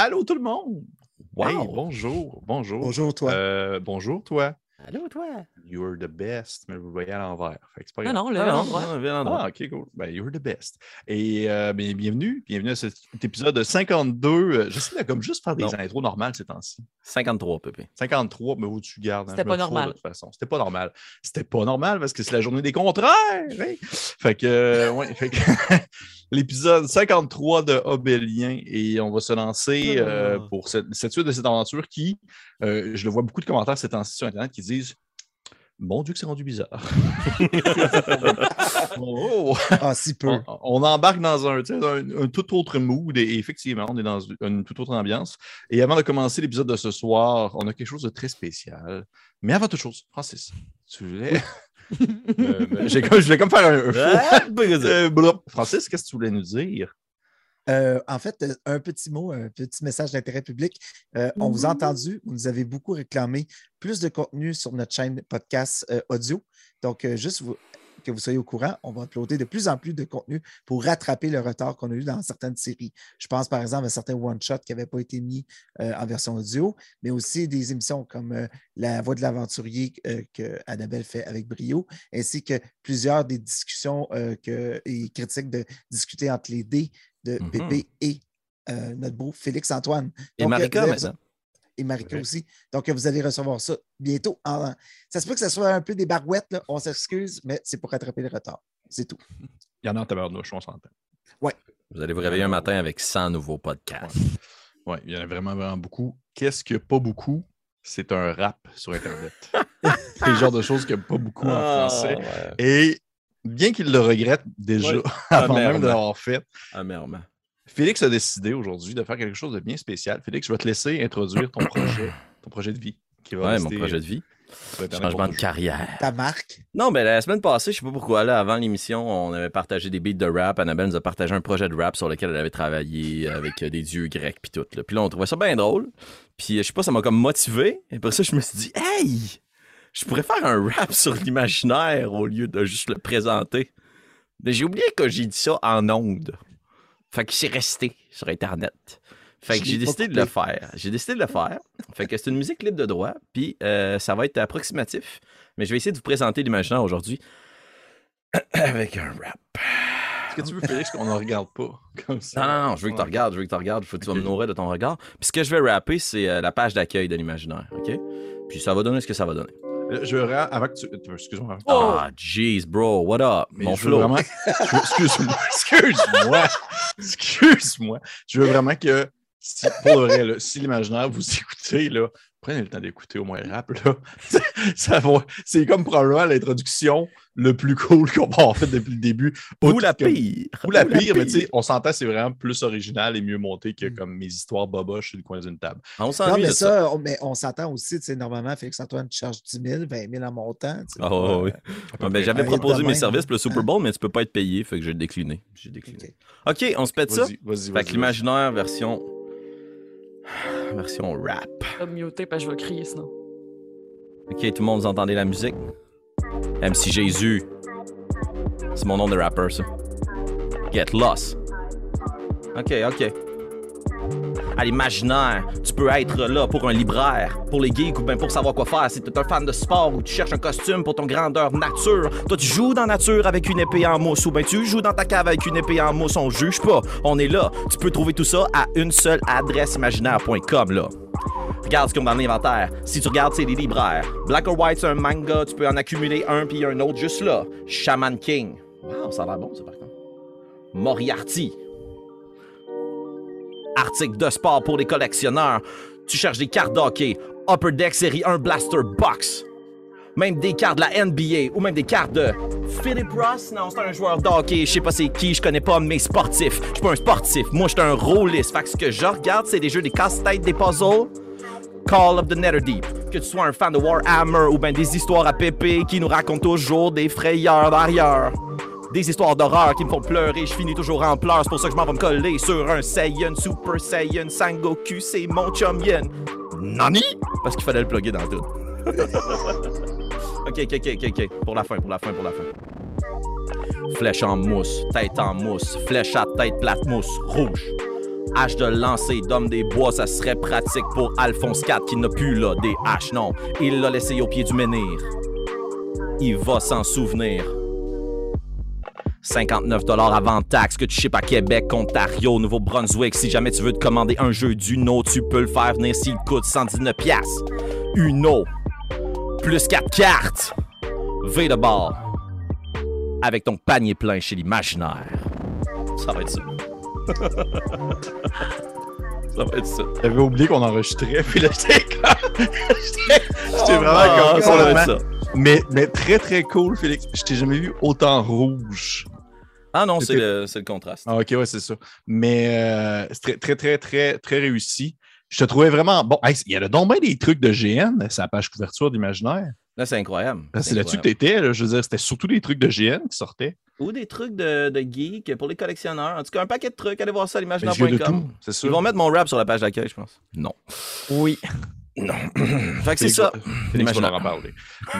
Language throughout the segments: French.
Allô tout le monde! Wow. Hey, bonjour, bonjour. Bonjour, toi. Euh, bonjour, toi. Allô, toi? You're the best, mais vous le voyez à l'envers. Fait que c'est pas Non, grave. non, le Ah, non, bien. Ah, ok, cool. Ben, you're the best. Et euh, ben, bienvenue, bienvenue à cet épisode 52. Euh, J'essaie de comme juste faire des Non. intros normales ces temps-ci. 53, Pépé. 53, mais où tu gardes. hein, C'était pas normal. De toute façon, c'était pas normal. C'était pas normal parce que c'est la journée des contraires. hein. Fait que, euh, ouais, fait que l'épisode 53 de Obélien et on va se lancer euh, Ah. pour cette, cette suite de cette aventure qui, euh, je le vois beaucoup de commentaires ces temps-ci sur Internet qui disent Mon Dieu, que c'est rendu bizarre. Oh! Ah, si peu. on, on embarque dans un, tout autre mood et, et effectivement, on est dans une toute autre ambiance. Et avant de commencer l'épisode de ce soir, on a quelque chose de très spécial. Mais avant toute chose, Francis, tu voulais. Euh, ben, je voulais comme faire un, un. Euh. Francis, qu'est-ce que tu voulais nous dire? Euh, en fait, euh, un petit mot, un petit message d'intérêt public. Euh, on vous a entendu, vous nous avez beaucoup réclamé plus de contenu sur notre chaîne podcast euh, audio. Donc, juste vous- que vous soyez au courant, on va uploader de plus en plus de contenu pour rattraper le retard qu'on a eu dans certaines séries. Je pense par exemple à certains one-shots qui n'avaient pas été mis euh, en version audio, mais aussi des émissions comme euh, La Voix de l'aventurier euh, que Annabelle fait avec brio, ainsi que plusieurs des discussions que, et critiques de discuter entre les dés de Mhm. Pépé et euh, notre beau Félix-Antoine. Et Donc, Marika euh, vous- maintenant. Et Marika Ouais. aussi. Donc, euh, vous allez recevoir ça bientôt. en- Ça se peut que ce soit un peu des barouettes, là. on s'excuse, mais c'est pour rattraper le retard. C'est tout. Il y en a en tabarnouche, on s'entend. Vous allez vous réveiller un matin avec 100 nouveaux podcasts. Oui, il y en a vraiment, vraiment beaucoup. Qu'est-ce que pas beaucoup? C'est un rap sur Internet. c'est le genre de choses que pas beaucoup en Ah, français. ouais. Et bien qu'il le regrette déjà avant même de l'avoir fait, Ah, merde. Félix a décidé aujourd'hui de faire quelque chose de bien spécial. Félix, je vais te laisser introduire ton projet, ton projet de vie. Qui va Ouais, mon projet de vie. Changement de carrière. Ta marque? Non, ben la semaine passée, je sais pas pourquoi, là, avant l'émission, on avait partagé des beats de rap. Annabelle nous a partagé un projet de rap sur lequel elle avait travaillé avec euh, des dieux grecs puis tout. Là. Puis là, on trouvait ça bien drôle. Puis euh, je sais pas, ça m'a comme motivé. Et pour ça, je me suis dit, hey, je pourrais faire un rap sur l'imaginaire au lieu de juste le présenter. Mais j'ai oublié que j'ai dit ça en ondes. Fait que c'est resté sur Internet. Fait Je que j'ai décidé de le faire. J'ai décidé de le faire. Fait que c'est une musique libre de droit. Puis euh, ça va être approximatif. Mais je vais essayer de vous présenter l'imaginaire aujourd'hui avec un rap. Est-ce que tu veux, Félix, qu'on ne regarde pas comme ça? Non, non, non, je veux que tu regardes, je veux que tu regardes, faut que tu vas Ok. me nourrir de ton regard. Puis ce que je vais rapper, c'est euh, la page d'accueil de l'imaginaire, OK? Puis ça va donner ce que ça va donner. Euh, Je veux ra- avant que tu. tu- Excuse-moi. Oh! Ah, jeez, bro, what up? Mais Mon je veux flow. vraiment- Excuse-moi. Excuse-moi. Excuse-moi. Je veux vraiment que, si, pour le vrai, là, si l'imaginaire vous écoutez, là, prenez le temps d'écouter au moins le rap. Là. Ça va- C'est comme probablement l'introduction le plus cool qu'on va avoir fait depuis le début. Ou la pire. Ou la pire, mais tu sais, on s'entend, c'est vraiment plus original et mieux monté que comme mes histoires boboches sur le coin d'une table. On Non, s'ennuie mais ça. ça, on, mais on s'entend aussi, tu sais, normalement, Félix-Antoine tu charges 10 000, 20 000 en montant. Ah, ouais, ouais. Ouais, ben, J'avais proposé mes services pour le Super Bowl, mais tu peux pas être payé, fait que j'ai décliné. J'ai décliné. OK. OK, on se pète ça? Vas-y, vas-y, Fait que l'imaginaire version... Version rap. Je vais me muter parce que je vais crier sinon. OK, tout le monde, vous entendez la musique? MC Jésus. C'est mon nom de rapper, ça. Get lost. OK, OK. À l'imaginaire, tu peux être là pour un libraire, pour les geeks ou bien pour savoir quoi faire. Si t'es un fan de sport ou tu cherches un costume pour ton grandeur nature, toi tu joues dans nature avec une épée en mousse ou bien tu joues dans ta cave avec une épée en mousse. On juge pas, on est là. Tu peux trouver tout ça à une seule adresse imaginaire.com là. Regarde ce qu'ils ont dans l'inventaire. Si tu regardes, c'est des libraires. Black or White, c'est un manga. Tu peux en accumuler un puis un autre juste là. Shaman King. Wow, ça a l'air bon, ça, par contre. Moriarty. Article de sport pour les collectionneurs. Tu cherches des cartes d'hockey. Upper Deck série 1 Blaster Box. Même des cartes de la NBA ou même des cartes de Philip Ross. Non, c'est un joueur de hockey. Je sais pas c'est qui, je connais pas mes sportifs. Je suis pas un sportif. Moi, je suis un rôliste. Fait que ce que je regarde, c'est des jeux, des casse-têtes, des puzzles. Call of the Netherdeep. Que tu sois un fan de Warhammer ou ben des histoires à pépé qui nous racontent toujours des frayeurs d'arrière. Des histoires d'horreur qui me font pleurer, je finis toujours en pleurs, c'est pour ça que je m'en vais me coller sur un Saiyan, Super Saiyan, Sangoku, c'est mon chum Yen. Nani? Parce qu'il fallait le plugger dans tout. ok, ok, ok, ok. Pour la fin, pour la fin, pour la fin. Flèche en mousse, tête en mousse, flèche à tête plate mousse, rouge. Hache de lancer d'homme des bois, ça serait pratique pour Alphonse IV qui n'a plus là des haches, non. Il l'a laissé au pied du menhir. Il va s'en souvenir. 59 avant taxe que tu ships à Québec, Ontario, Nouveau-Brunswick. Si jamais tu veux te commander un jeu d'Uno, tu peux le faire venir s'il coûte 119 piastres. Uno, plus 4 cartes. V de bord. Avec ton panier plein chez l'imaginaire. Ça va être ça. ça va être ça. J'avais oublié qu'on enregistrait, puis là, j'étais comme... J'étais j'étais vraiment comme ça va être complètement- ça. Mais, mais très très cool, Félix. Je t'ai jamais vu autant rouge. Ah non, c'est le, le contraste. Ah, ok, ouais, c'est ça. Mais euh, c'est très, très, très, très, très réussi. Je te trouvais vraiment bon. Hey, il y a donc bien des trucs de GN, c'est la page couverture d'imaginaire. Là, c'est incroyable. C'est là-dessus que tu étais. là. je veux dire, c'était surtout des trucs de GN qui sortaient. Ou des trucs de, de geek pour les collectionneurs. En tout cas, un paquet de trucs. Allez voir ça à l'imaginaire.com. Ils vont mettre mon rap sur la page d'accueil, je pense. Non. Oui. Non. fait que c'est ça. Félix leur en parler.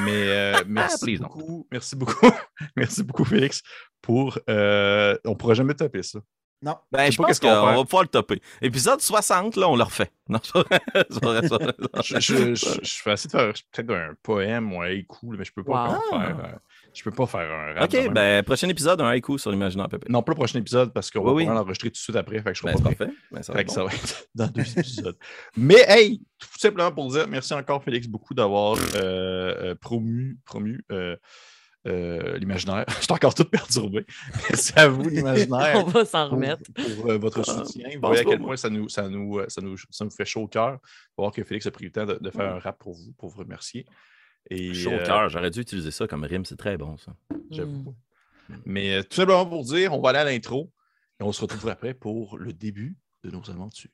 Mais euh, merci, beaucoup, merci beaucoup. merci beaucoup, Félix, pour. euh, on ne pourra jamais taper ça. Non. Ben, sais je pas pense qu'est-ce qu'on qu'on va faire. va pouvoir le topper. Épisode 60, là, on le refait. Non. Je, je, je, essayer de faire peut-être un poème ou un haïku, mais je peux pas Wow. encore faire. Je peux pas faire un rap. Ok, ben, prochain épisode, un haïku sur l'imaginaire, Pépé. Non, pas le prochain épisode parce qu'on Oui, va oui. pouvoir l'enregistrer tout de suite après. Fait que je Ben, pas parfait. Ben, ça Fait va que être ça bon. va être dans deux épisodes. Mais hey, tout simplement pour dire merci encore, Félix, beaucoup d'avoir euh, euh, promu, promu euh, euh, l'imaginaire. Je suis encore tout perturbé. Merci à vous, l'imaginaire. On va s'en remettre. pour, euh, votre soutien. Vous voyez à quel point ça nous, ça, nous, ça, nous, ça nous fait chaud au cœur. Voir que Félix a pris le temps de, de faire un rap pour vous, pour vous remercier. Et, Chaud au euh, cœur, j'aurais dû utiliser ça comme rime, c'est très bon ça. J'avoue. Mm. Mais euh, tout simplement pour dire, on va aller à l'intro et on se retrouve après pour le début de nos aventures.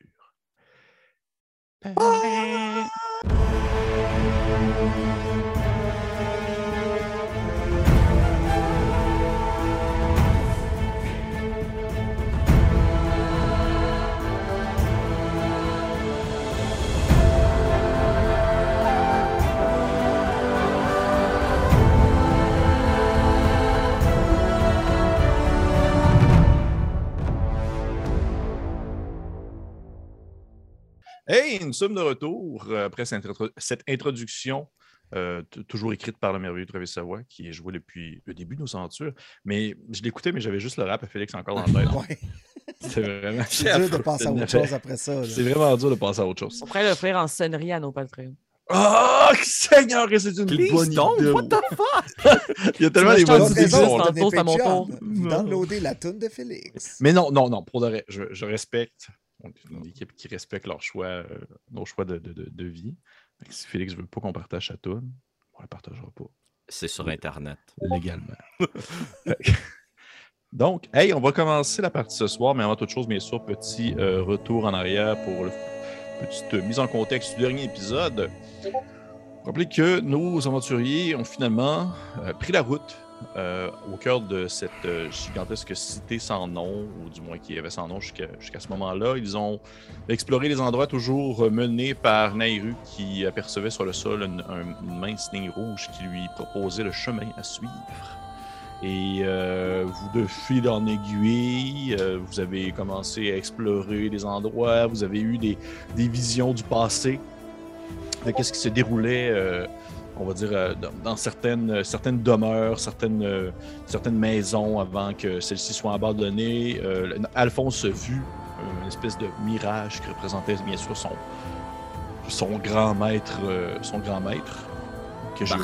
Hey, nous sommes de retour euh, après cette, intro- cette introduction, euh, toujours écrite par le merveilleux Travis Savoie, qui est joué depuis le début de nos aventures. Mais je l'écoutais, mais j'avais juste le rap à Félix encore dans la tête. Ouais. C'est vraiment, C'est dur de passer à autre chose après ça. c'est vraiment dur de passer à autre chose. On pourrait le faire en sonnerie à nos Patreons. Oh, Seigneur, que c'est une Please bonne don't, idée. what the fuck? Il y a tellement des bonnes idées qui sont là. Downloader la toune de Félix. Mais non, non, non, pour de vrai, je, je respecte. On est une équipe qui respecte leurs choix, euh, nos choix de, de, de, de vie. Si Félix ne veut pas qu'on partage sa toune, on ne la partagera pas. C'est sur Internet. légalement. Donc, hey, on va commencer la partie ce soir, mais avant toute chose, bien sûr, petit euh, retour en arrière pour le petite mise en contexte du dernier épisode. Rappelez que nos aventuriers ont finalement euh, pris la route euh, au cœur de cette euh, gigantesque cité sans nom, ou du moins qui avait sans nom jusqu'à ce moment-là. Ils ont exploré les endroits toujours menés par Nairu qui apercevait sur le sol un- mince ligne rouge qui lui proposait le chemin à suivre. Et euh, vous, de fil en aiguille, vous avez commencé à explorer les endroits, vous avez eu des, des visions du passé, de qu'est-ce qui se déroulait, on va dire, euh, dans, dans certaines, certaines demeures, certaines, euh, certaines maisons avant que celles-ci soient abandonnées. Euh, Alphonse a vu une espèce de mirage qui représentait bien sûr son, son grand maître, euh, son grand maître. Que j'ai.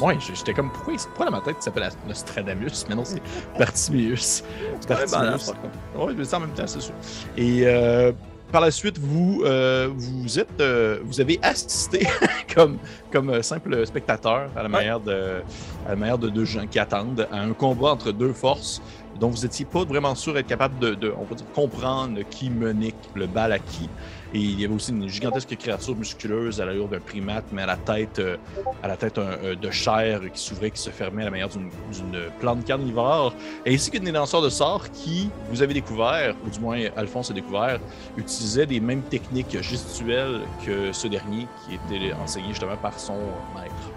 Ouais, j'étais comme pourquoi, pourquoi dans ma tête il s'appelle Nostradamus, mais non c'est Bartiméus. Bartiméus. Oui, mais ça en même temps, c'est sûr. Et euh, par la suite, vous, euh, vous êtes, euh, vous avez assisté comme, comme euh, simple spectateur à la manière de, à la manière de deux gens qui attendent à un combat entre deux forces dont vous n'étiez pas vraiment sûr d'être capable de, de, on va dire, comprendre qui menait le bal à qui. Et il y avait aussi une gigantesque créature musculeuse à l'allure d'un primate, mais à la tête, euh, à la tête de chair qui s'ouvrait, qui se fermait à la manière d'une plante carnivore ainsi que des lanceurs de sorts qui, vous avez découvert, ou du moins Alphonse a découvert, utilisaient des mêmes techniques gestuelles que ce dernier qui était enseigné justement par son maître.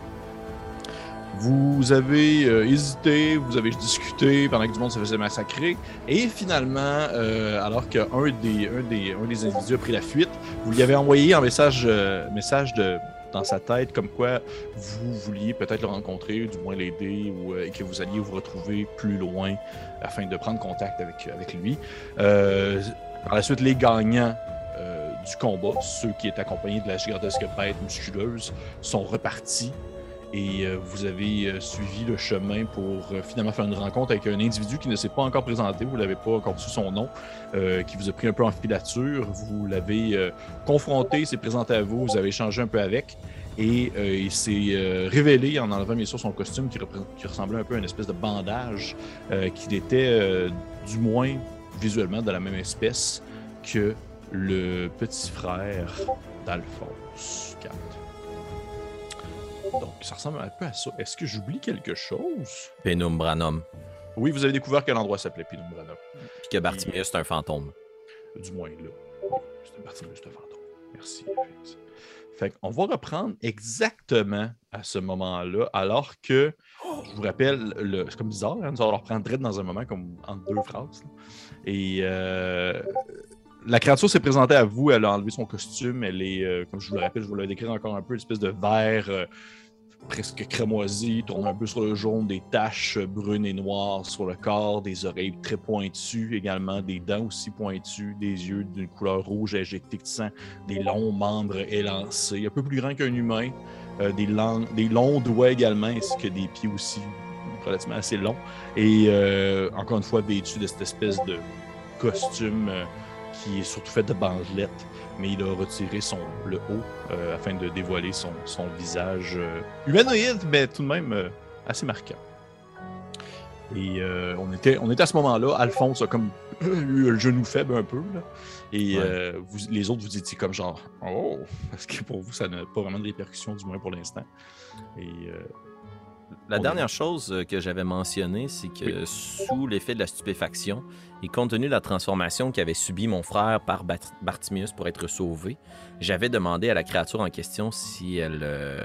Vous avez euh, hésité, vous avez discuté pendant que du monde se faisait massacrer. Et finalement, euh, alors qu'un des, un des, un des individus a pris la fuite, vous lui avez envoyé un message, euh, message de, dans sa tête comme quoi vous vouliez peut-être le rencontrer, du moins l'aider, ou et que vous alliez vous retrouver plus loin afin de prendre contact avec, avec lui. Par la suite, les gagnants du combat, ceux qui étaient accompagnés de la gigantesque bête musculeuse, sont repartis et euh, vous avez euh, suivi le chemin pour euh, finalement faire une rencontre avec un individu qui ne s'est pas encore présenté, vous l'avez pas encore su son nom, qui vous a pris un peu en filature, vous l'avez confronté, s'est présenté à vous, vous avez échangé un peu avec. Et il s'est révélé en enlevant bien sûr son costume qui, ressemblait un peu à une espèce de bandage, qu'il était du moins visuellement de la même espèce que le petit frère d'Alphonse. Donc, ça ressemble un peu à ça. Est-ce que j'oublie quelque chose? Penumbranum. Oui, vous avez découvert quel endroit s'appelait Pinumbrana. Puis que Bartimius, c'est un fantôme. Du moins là. C'est une partie de ce fantôme. Merci. Fait qu'on va reprendre exactement à ce moment-là, alors que, je vous rappelle, le- c'est comme bizarre, hein, nous allons reprendre dans un moment, comme entre deux phrases. là. Et euh, la créature s'est présentée à vous, elle a enlevé son costume, elle est, euh, comme je vous le rappelle, je vous l'ai décrit encore un peu, une espèce de vert euh, presque crémoisi, tourne un peu sur le jaune, des taches brunes et noires sur le corps, des oreilles très pointues, également des dents aussi pointues, des yeux d'une couleur rouge injectés de sang, des longs membres élancés, un peu plus grand qu'un humain, euh, des, longs, des longs doigts également, ainsi que des pieds aussi relativement assez longs, et euh, encore une fois vêtu de cette espèce de costume euh, qui est surtout fait de bandelettes, mais il a retiré son, le haut euh, afin de dévoiler son, son visage euh, humanoïde, mais tout de même euh, assez marquant. Et on, était, on était à ce moment-là, Alphonse a comme eu le genou faible un peu, là, et Ouais. vous, les autres vous étiez comme genre « Oh! » parce que pour vous, ça n'a pas vraiment de répercussions, du moins pour l'instant. Et La dernière chose que j'avais mentionnée, c'est que sous l'effet de la stupéfaction et compte tenu de la transformation qu'avait subi mon frère par Bat- Bartimius pour être sauvé, j'avais demandé à la créature en question si elle, euh,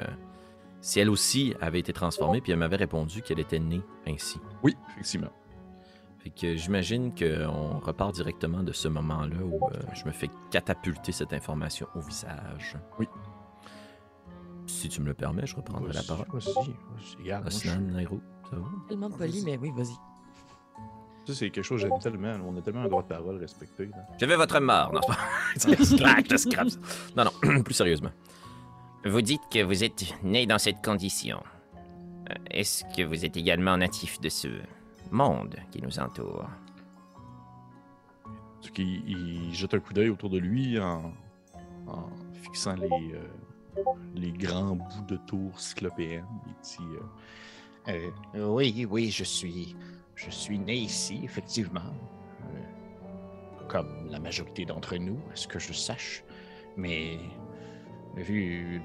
si elle aussi avait été transformée, puis elle m'avait répondu qu'elle était née ainsi. oui, effectivement. Fait que j'imagine qu'on repart directement de ce moment-là où euh, je me fais catapulter cette information au visage. Oui. Si tu me le permets, je reprendrai la parole. Vas-y, vas-y, regarde, je- Nairo, ça va? Tellement poli, mais oui, vas-y. Ça, c'est quelque chose que j'aime tellement. On a tellement un droit de parole respecté. là. Je vais votre mort, non, c'est pas. Slack. Non, non, plus sérieusement. Vous dites que vous êtes né dans cette condition. Euh, Est-ce que vous êtes également natif de ce monde qui nous entoure? Il jette un coup d'œil autour de lui en, en fixant les, euh, les grands bouts de tour cyclopéennes. Il dit euh, Euh, oui, oui, je suis, je suis né ici, effectivement. Euh, comme la majorité d'entre nous, à ce que je sache. Mais vu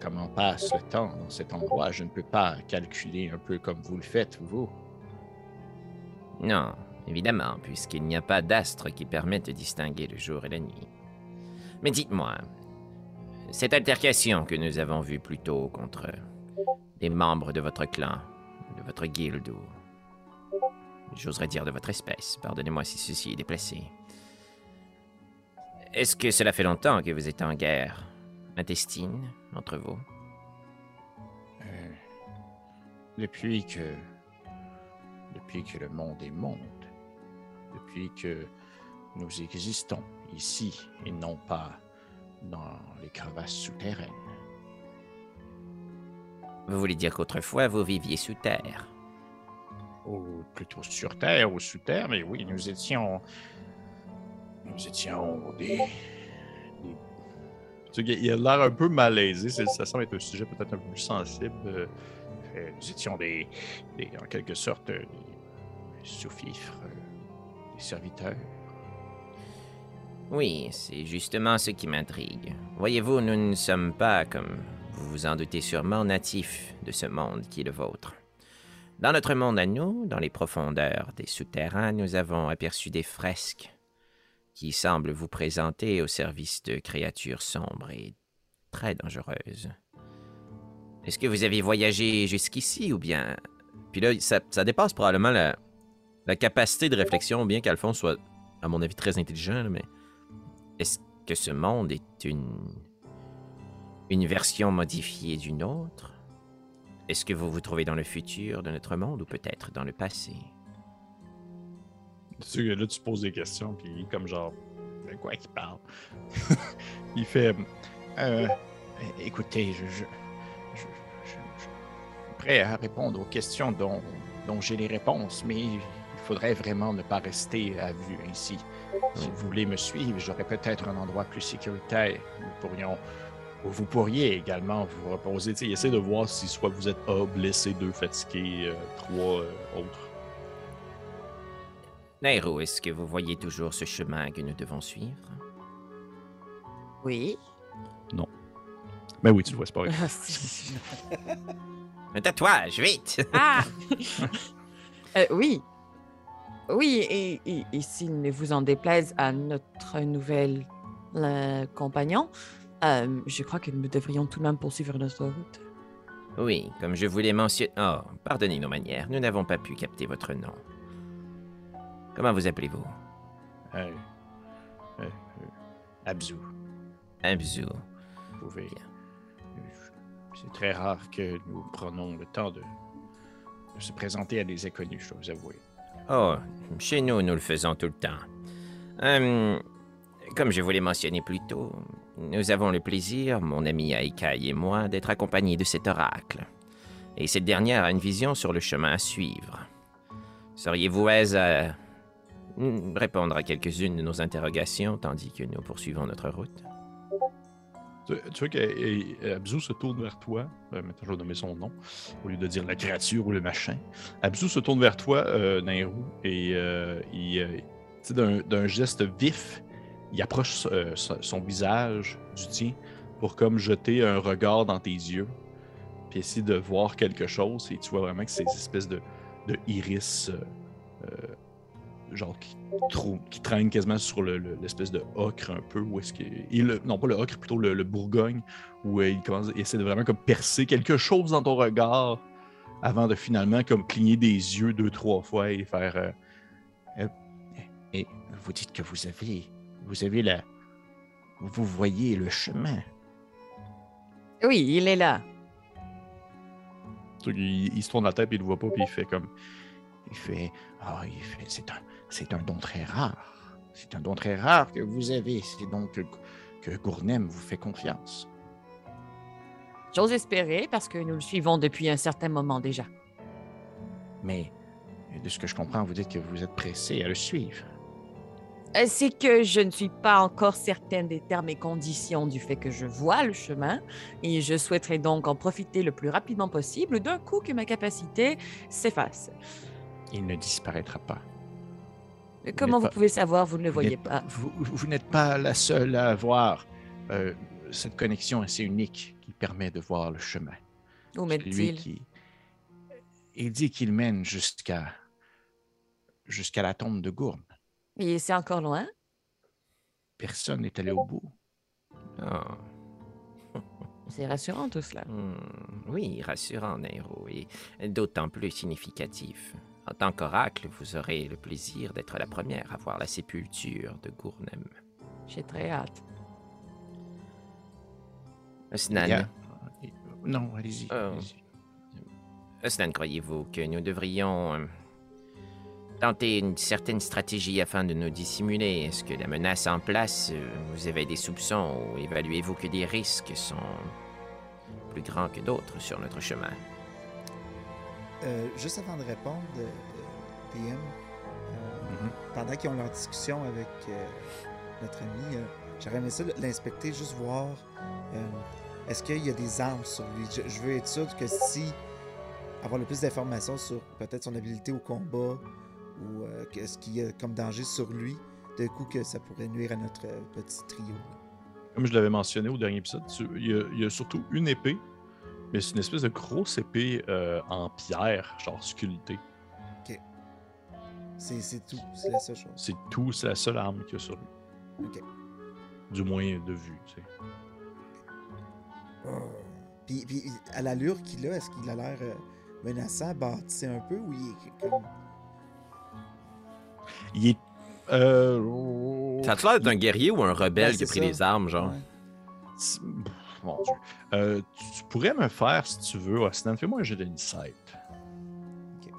comment passe le temps dans cet endroit, je ne peux pas calculer un peu comme vous le faites, vous. Non, évidemment, puisqu'il n'y a pas d'astre qui permette de distinguer le jour et la nuit. Mais dites-moi, cette altercation que nous avons vue plus tôt contre des membres de votre clan, de votre guilde ou j'oserais dire de votre espèce, pardonnez-moi si ceci est déplacé. Est-ce que cela fait longtemps que vous êtes en guerre? Intestine entre vous? Euh, depuis que. Depuis que le monde est monde. Depuis que nous existons ici et non pas dans les crevasses souterraines. Vous voulez dire qu'autrefois vous viviez sous terre? Ou plutôt sur terre ou sous terre, mais oui, nous étions. Nous étions des. des- il a l'air un peu malaisé. c'est- Ça semble être un sujet peut-être un peu plus sensible. euh, euh, nous étions des, des- en quelque sorte, euh, des sous-fifres, des serviteurs. Oui, c'est justement ce qui m'intrigue. Voyez-vous, nous ne sommes pas, comme vous vous en doutez sûrement, natifs de ce monde qui est le vôtre. Dans notre monde à nous, dans les profondeurs des souterrains, nous avons aperçu des fresques qui semblent vous présenter au service de créatures sombres et très dangereuses. Est-ce que vous avez voyagé jusqu'ici ou bien? Puis là, ça, ça dépasse probablement la, capacité de réflexion, bien qu'Alphonse soit, à mon avis, très intelligent, mais. Est-ce que ce monde est une. une version modifiée d'une autre? Est-ce que vous vous trouvez dans le futur de notre monde ou peut-être dans le passé? Là, tu poses des questions, puis comme genre, de quoi qu'il parle? il fait, Euh, écoutez, je, je, je, je- je suis prêt à répondre aux questions dont, dont j'ai les réponses, mais il faudrait vraiment ne pas rester à vue ainsi. Si vous voulez me suivre, j'aurai peut-être un endroit plus sécuritaire. Nous pourrions, ou vous pourriez également vous reposer. essaie de voir si soit vous êtes A, blessé, deux, fatigué, euh, trois, euh, autres. Nairo, est-ce que vous voyez toujours ce chemin que nous devons suivre? Oui. Ben oui, tu le vois, c'est pas vrai. Ah. Un tatouage, vite Ah! Euh, oui. Oui, et, et- et s'il ne vous en déplaise à notre nouvel euh, compagnon, euh, je crois que nous devrions tout de même poursuivre notre route. Oui, comme je vous l'ai mentionné. Oh, pardonnez nos manières, nous n'avons pas pu capter votre nom. Comment vous appelez-vous? Euh, euh, euh, Abzu, Abzu. vous pouvez. euh, C'est très rare que nous prenons le temps de, de se présenter à des inconnus, je dois vous avouer. Oh, chez nous, nous le faisons tout le temps. Hum, comme je vous l'ai mentionné plus tôt, nous avons le plaisir, mon ami Aikai et moi, d'être accompagnés de cet oracle. Et cette dernière a une vision sur le chemin à suivre. Seriez-vous aise à répondre à quelques-unes de nos interrogations tandis que nous poursuivons notre route? Tu, vois qu'Abzu se tourne vers toi. Euh, maintenant, je vais nommer son nom, au lieu de dire la créature ou le machin. Abzu se tourne vers toi, euh, et euh, euh, d'un geste vif, il approche euh, son, visage du tien pour comme jeter un regard dans tes yeux, puis essayer de voir quelque chose. Et tu vois vraiment que c'est ces espèces de, de iris, euh, euh, genre qui, qui traînent quasiment sur le- le- l'espèce de ocre un peu. Où est-ce que, le- non, pas le ocre, plutôt le, le bourgogne, où il, commence, il essaie de vraiment comme percer quelque chose dans ton regard avant de finalement comme cligner des yeux deux, trois fois et faire. Et vous dites que vous avez, vous avez la, vous voyez le chemin. Oui, il est là. il, il se tourne la tête il ne le voit pas, puis il fait comme. Il fait, ah, il fait, c'est un, c'est un don très rare. C'est un don très rare que vous avez. C'est donc que, que Gournem vous fait confiance. J'ose espérer parce que nous le suivons depuis un certain moment déjà. Mais de ce que je comprends, vous dites que vous êtes pressé à le suivre. Euh, C'est que je ne suis pas encore certaine des termes et conditions du fait que je vois le chemin et je souhaiterais donc en profiter le plus rapidement possible d'un coup que ma capacité s'efface. Il ne disparaîtra pas. Mais Comment vous pas- pouvez savoir, vous ne le voyez pas? Vous, vous n'êtes pas la seule à avoir euh, cette connexion assez unique qui permet de voir le chemin. Où met-il qui. Il dit qu'il mène jusqu'à jusqu'à la tombe de Gourne. Et c'est encore loin Personne n'est allé au bout. Oh. C'est rassurant tout cela. Hmm, oui, rassurant, Nairo, et d'autant plus significatif. En tant qu'oracle, vous aurez le plaisir d'être la première à voir la sépulture de Gournem. J'ai très hâte. Osnan, a- Non, allez-y. Osnan, croyez-vous que nous devrions euh, tenter une certaine stratégie afin de nous dissimuler Est-ce que la menace en place, euh, vous avez des soupçons ou évaluez-vous que des risques sont plus grands que d'autres sur notre chemin? Euh, juste avant de répondre, euh, euh, DM, euh, Mhm. pendant qu'ils ont leur discussion avec euh, notre ami, euh, j'aurais aimé ça l'inspecter, juste voir euh, est-ce qu'il y a des armes sur lui? Je, je veux être sûr que si avoir le plus d'informations sur peut-être son habilité au combat ou euh, qu'est-ce qu'il y a comme danger sur lui, de coup que ça pourrait nuire à notre euh, petit trio. Comme je l'avais mentionné au dernier épisode, tu- il y, a- il y a surtout une épée, mais c'est une espèce de grosse épée euh, en pierre, genre sculptée. C'est c'est tout, c'est la seule chose. C'est tout, c'est la seule arme qu'il y a sur lui. Ok. Du moins de vue, tu sais. Oh. Puis, puis à l'allure qu'il a, est-ce qu'il a l'air euh, menaçant, bâtissé un peu ou il est comme. Il est. Euh... Ça a l'air d'un guerrier ou un rebelle Ouais, qui a pris ça. les armes, genre? Ouais. Mon Dieu. Euh, tu, pourrais me faire, si tu veux, Osnan, fais-moi un jeu d'insight. Ok.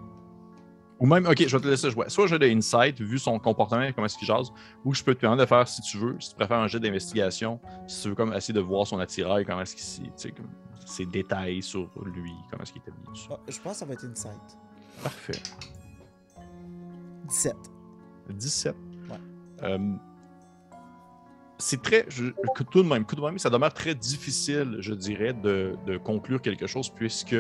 Ou même, ok, je vais te laisser jouer. Soit un jeu d'insight, vu son comportement, comment est-ce qu'il jase, ou je peux te permettre de faire, si tu veux, si tu préfères un jeu d'investigation, si tu veux comme essayer de voir son attirail, comment est-ce qu'il comme ses détails sur lui, comment est-ce qu'il est habillé. Ah, je pense que ça va être Insight. Parfait. 17. 17. Ouais. Euh, c'est très. Je, tout de même, tout de même, ça demeure très difficile, je dirais, de, de conclure quelque chose puisque,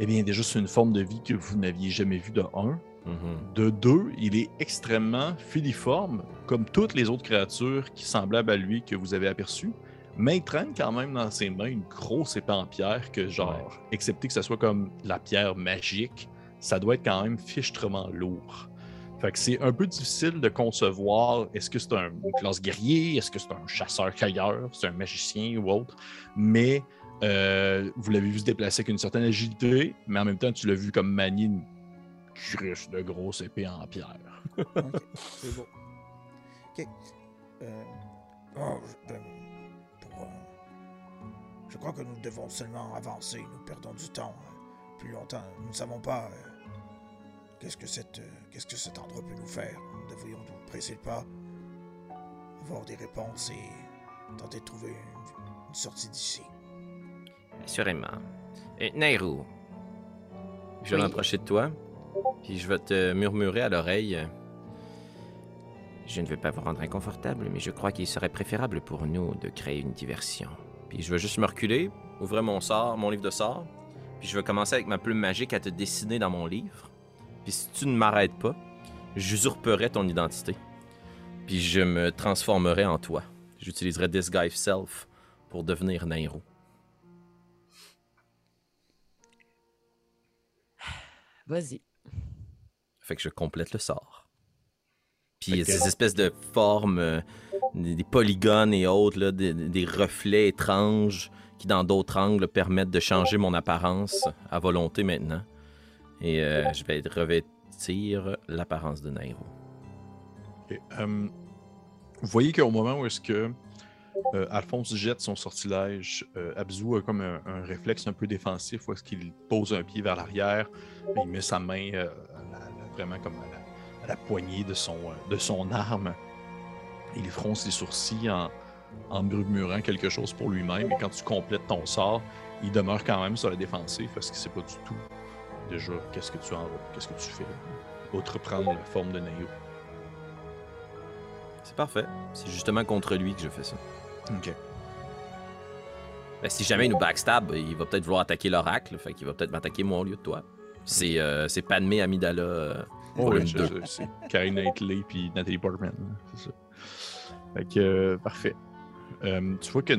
eh bien, déjà, c'est une forme de vie que vous n'aviez jamais vue de un. Mhm. De deux, il est extrêmement filiforme, comme toutes les autres créatures qui semblables à lui que vous avez aperçues. Mais il traîne quand même dans ses mains une grosse épée en pierre que, genre, excepté que ça soit comme la pierre magique, ça doit être quand même fichtrement lourd. Fait que c'est un peu difficile de concevoir est-ce que c'est un, classe guerrier, est-ce que c'est un chasseur-cueilleur, c'est un magicien ou autre. Mais euh, vous l'avez vu se déplacer avec une certaine agilité, mais en même temps, tu l'as vu comme manier une curusse de grosse épée en pierre. C'est beau. Ok. Euh, oh, euh, je crois que nous devons seulement avancer. Nous perdons du temps hein, plus longtemps. Nous ne savons pas qu'est-ce que cette, euh, qu'est-ce que cet endroit peut nous faire? Nous devrions nous presser le pas, avoir des réponses et tenter de trouver une, une sortie d'ici. Assurément. Euh, Nairou, Je vais Oui. m'approcher de toi, puis je vais te murmurer à l'oreille. je ne veux pas vous rendre inconfortable, mais je crois qu'il serait préférable pour nous de créer une diversion. Puis je vais juste me reculer, ouvrir mon sort, mon livre de sort, puis je vais commencer avec ma plume magique à te dessiner dans mon livre. Puis si tu ne m'arrêtes pas, j'usurperai ton identité. Puis je me transformerai en toi. J'utiliserai Disguise Self pour devenir Nairo. Vas-y. Fait que je complète le sort. Puis il y a Fait que- ces espèces de formes, euh, des, des polygones et autres, là, des, des reflets étranges qui, dans d'autres angles, permettent de changer mon apparence à volonté maintenant. Et euh, je vais revêtir l'apparence de Nairo. Euh, vous voyez qu'au moment où est-ce que euh, Alphonse jette son sortilège, euh, Abzu a comme un, un réflexe un peu défensif où est-ce qu'il pose un pied vers l'arrière, il met sa main à la- vraiment comme à la, à la poignée de son, de son arme. Il fronce les sourcils en, en murmurant quelque chose pour lui-même. Et quand tu complètes ton sort, il demeure quand même sur la défensive parce qu'il sait pas du tout déjà qu'est-ce que tu en qu'est-ce que tu fais. Autre prendre la forme de Nayo. C'est parfait. C'est justement contre lui que je fais ça. Ok. Ben, si jamais il nous backstab, il va peut-être vouloir attaquer l'oracle. Fait qu'il va peut-être m'attaquer moi au lieu de toi. C'est euh, c'est Padmé Amidala. euh, Oh, oui, je- 2. je- c'est Carrie Knightley puis Nathalie Portman. hein, C'est ça. Fait que, euh, parfait. Euh, tu vois que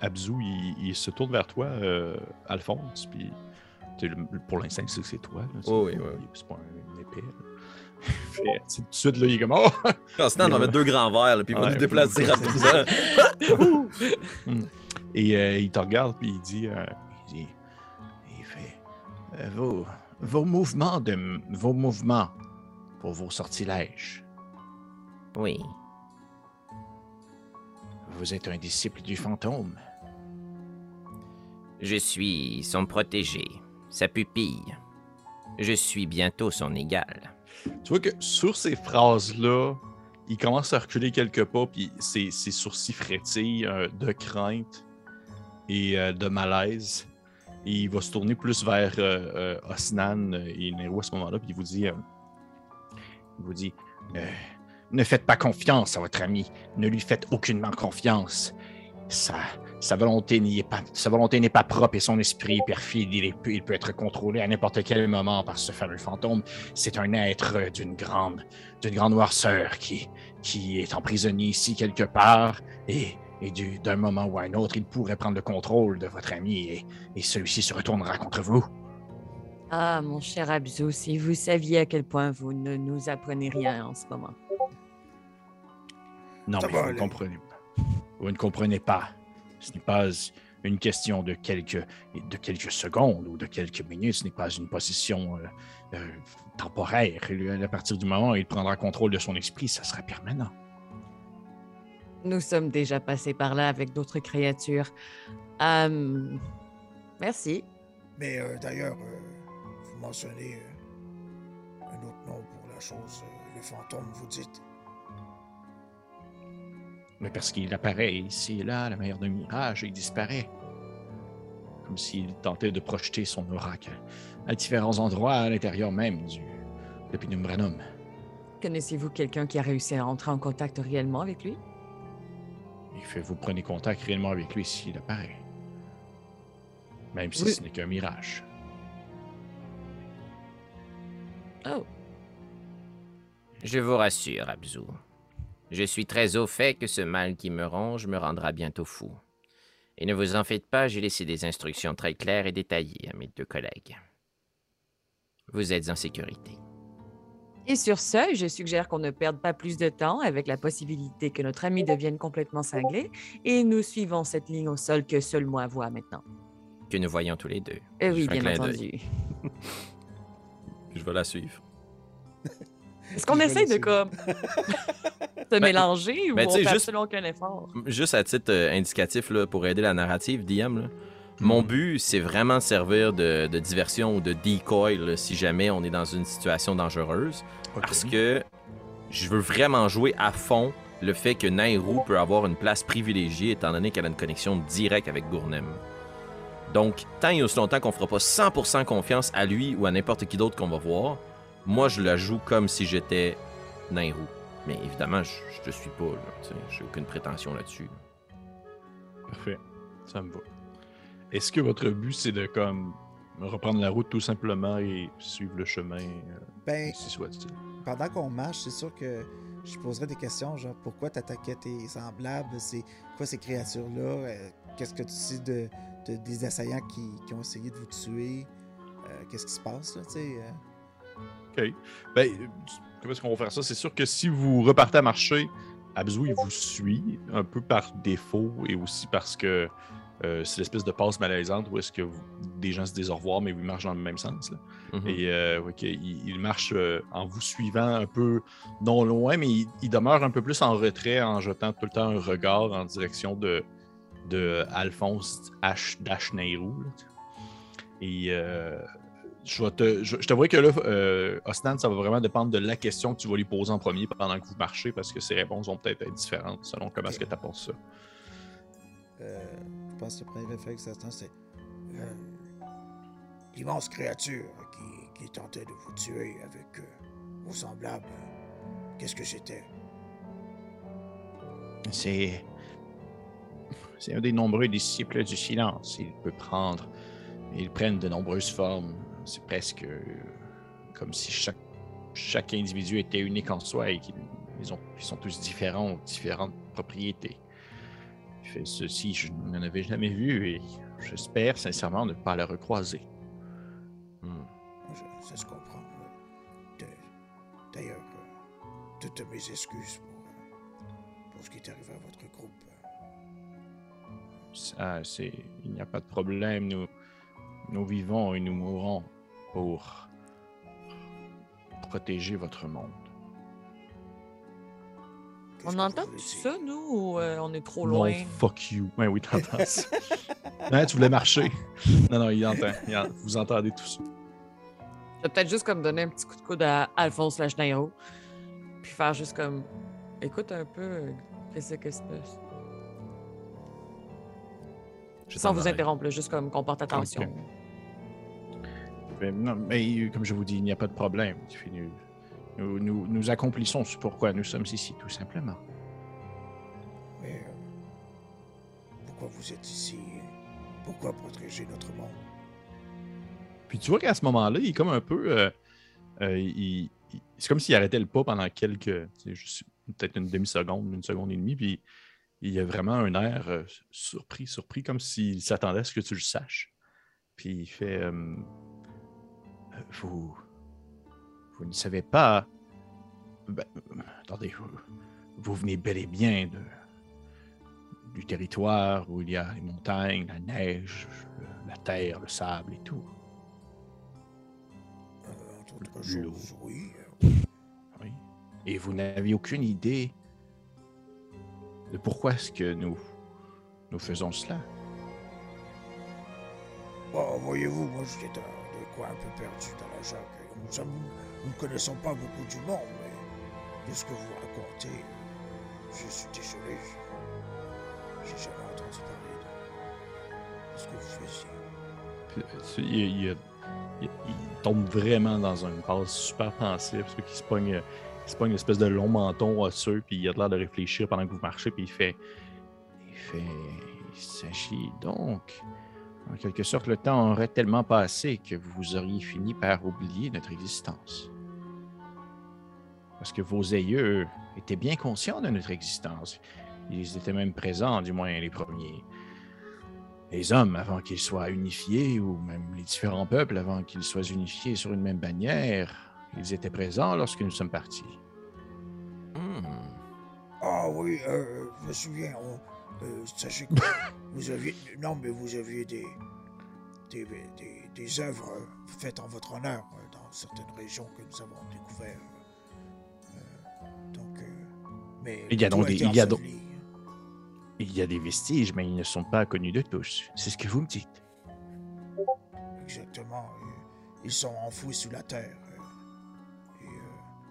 Abzu, il, il se tourne vers toi, euh, Alphonse, puis pour l'instant, il sait que c'est toi. là, Oh oui, oui. il- C'est pas un épée. tout de suite, là, il est comme Oh! Ah, sinon, on met deux grands verres, là, puis il va Ouais, nous déplacer rapidement. Et euh, il te regarde, puis il dit, euh, il dit, il fait, euh, vos, vos mouvements de, vos mouvements pour vos sortilèges. Oui. Vous êtes un disciple du fantôme. Je suis son protégé, sa pupille. Je suis bientôt son égal. Tu vois que sur ces phrases-là, il commence à reculer quelques pas, puis ses, sourcils frétillent euh, de crainte et euh, de malaise. Et il va se tourner plus vers euh, euh, Osnan et Nero à ce moment-là, puis il vous dit Il vous dit Ne faites pas confiance à votre ami. Ne lui faites aucunement confiance. Sa, sa volonté n'y est pas, sa volonté n'est pas propre et son esprit est perfide. Il, est- il peut être contrôlé à n'importe quel moment par ce fameux fantôme. C'est un être d'une grande, d'une grande noirceur qui, qui est emprisonné ici quelque part et, et du- d'un moment ou à un autre, il pourrait prendre le contrôle de votre ami et, et celui-ci se retournera contre vous. Ah, mon cher Abzu, si vous saviez à quel point vous ne nous apprenez rien en ce moment. Non, Ça mais va vous ne comprenez pas. Vous ne comprenez pas. Ce n'est pas une question de quelques, de quelques secondes ou de quelques minutes. Ce n'est pas une position euh, euh, temporaire. À partir du moment où il prendra contrôle de son esprit, ça sera permanent. Nous sommes déjà passés par là avec d'autres créatures. Euh, merci. Mais euh, d'ailleurs, euh, vous mentionnez euh, un autre nom pour la chose, euh, le fantôme, vous dites. Mais parce qu'il apparaît ici et là, à la manière d'un mirage, et il disparaît. Comme s'il tentait de projeter son oracle à différents endroits à l'intérieur même du de Penumbranum. Connaissez-vous quelqu'un qui a réussi à entrer en contact réellement avec lui? Il fait vous prenez contact réellement avec lui s'il apparaît. Même si Oui. ce n'est qu'un mirage. Oh, Je vous rassure, Abzu. Je suis très au fait que ce mal qui me ronge me rendra bientôt fou. Et ne vous en faites pas, j'ai laissé des instructions très claires et détaillées à mes deux collègues. Vous êtes en sécurité. Et sur ce, je suggère qu'on ne perde pas plus de temps avec la possibilité que notre ami devienne complètement cinglé et nous suivons cette ligne au sol que seul moi vois maintenant. Que nous voyons tous les deux. Eh Je oui, bien entendu. Je vais la suivre. Est-ce qu'on essaie de comme se mélanger ou ben, on fait juste- absolument aucun effort? Juste à titre euh, indicatif là, pour aider la narrative, DM, là, mon but, c'est vraiment servir de, de diversion ou de decoy là, si jamais on est dans une situation dangereuse. Parce que je veux vraiment jouer à fond le fait que Nairou peut avoir une place privilégiée étant donné qu'elle a une connexion directe avec Gournem. Donc, tant et aussi longtemps qu'on fera pas 100% confiance à lui ou à n'importe qui d'autre qu'on va voir, moi je la joue comme si j'étais Nairou. Mais évidemment, je, je te suis pas, là, tu sais, j'ai aucune prétention là-dessus. Parfait. Ça me va. Est-ce que votre but, c'est de comme reprendre la route tout simplement et suivre le chemin, euh, Ben, si soit-il? pendant qu'on marche, c'est sûr que je poserais des questions, genre pourquoi t'attaquais tes semblables, c'est quoi ces créatures-là, Euh, qu'est-ce que tu sais de, de- des assaillants qui, qui ont essayé de vous tuer, Euh, qu'est-ce qui se passe, là, tu sais. OK. Ben, comment est-ce qu'on va faire ça? C'est sûr que si vous repartez à marcher, Abzu, il vous suit un peu par défaut et aussi parce que euh, c'est l'espèce de passe malaisante où est-ce que vous- des gens se disent au revoir, mais vous marchent dans le même sens. là. Mhm. Et euh, il, il marche euh, en vous suivant un peu non loin, mais il, il demeure un peu plus en retrait en jetant tout le temps un regard en direction de, de Alphonse H. Dash. Et euh, je, vais te, je, je te vois que là, euh, Osnan, ça va vraiment dépendre de la question que tu vas lui poser en premier pendant que vous marchez, parce que ses réponses vont peut-être être différentes selon comment est-ce que tu apportes ça. Euh, je pense que le premier réflexe temps, c'est Euh, L'immense créature qui, qui tentait de vous tuer avec euh, vos semblables. Qu'est-ce que c'était? C'est. C'est un des nombreux disciples du silence. Il peut prendre. Ils prennent de nombreuses formes. C'est presque euh, comme si chaque, chaque individu était unique en soi et qu'ils ils ont- ils sont tous différents, différentes propriétés. Fait ceci, je n'en avais jamais vu et j'espère sincèrement ne pas le recroiser. Hmm. Ça se comprend. D'ailleurs, euh, toutes mes excuses pour, euh, pour ce qui est arrivé à votre groupe. Ça, c'est. Il n'y a pas de problème. Nous, nous vivons et nous mourrons pour protéger votre monde. On entend tout ça, nous, ou euh, on est trop Non, loin? fuck you. Ouais, oui, t'entends ça. Hein, tu voulais marcher? Non, non, il entend. Il en- Vous entendez tout ça. Je vais peut-être juste comme donner un petit coup de coude à Alphonse Lachnairo. Puis faire juste comme. Écoute un peu. euh, Qu'est-ce que c'est? Je Sans vous interrompre, juste comme qu'on porte attention. Ok. Mais, non, mais comme je vous dis, il n'y a pas de problème. Nous, nous, nous, accomplissons ce pourquoi nous sommes ici, tout simplement. Mais euh, pourquoi vous êtes ici? Pourquoi protéger notre monde? Puis tu vois qu'à ce moment-là, il est comme un peu. euh, euh, il- il- c'est comme s'il arrêtait le pas pendant quelques. Peut-être une demi-seconde, une seconde et demie. Puis il y a vraiment un air euh, surpris, surpris, comme s'il s'attendait à ce que tu le saches. Puis il fait. euh, vous. Vous ne savez pas. Ben, attendez, vous, vous venez bel et bien de. du territoire où il y a les montagnes, la neige, la terre, le sable et tout. Euh, oui. Oui. Et vous n'aviez aucune idée de pourquoi est-ce que nous, nous faisons cela? Bon, voyez-vous, moi, j'étais un peu perdu dans la jungle. Nous, ne connaissons pas beaucoup du monde, mais de ce que vous racontez, je suis désolé. J'ai jamais entendu parler de, ce que vous faisiez. Il, tombe vraiment dans une passe super pensive, parce qu'il se pogne une espèce de long menton osseux, puis il a l'air de réfléchir pendant que vous marchez, puis il fait Il fait. Il s'agit donc. En quelque sorte, le temps aurait tellement passé que vous auriez fini par oublier notre existence. Parce que vos aïeux étaient bien conscients de notre existence. Ils étaient même présents, du moins les premiers. Les hommes, avant qu'ils soient unifiés, ou même les différents peuples, avant qu'ils soient unifiés sur une même bannière, ils étaient présents lorsque nous sommes partis. Hmm. Ah oui, euh, je me souviens, on- euh, sachez que vous aviez... Non, mais vous aviez des... Des, des, des œuvres faites en votre honneur euh, dans certaines régions que nous avons découvertes. Euh, donc, euh, mais Il y a donc des- il y a donc-. Il y a des vestiges, mais ils ne sont pas connus de tous. C'est ce que vous me dites. Exactement. euh, ils sont enfouis sous la terre. et euh,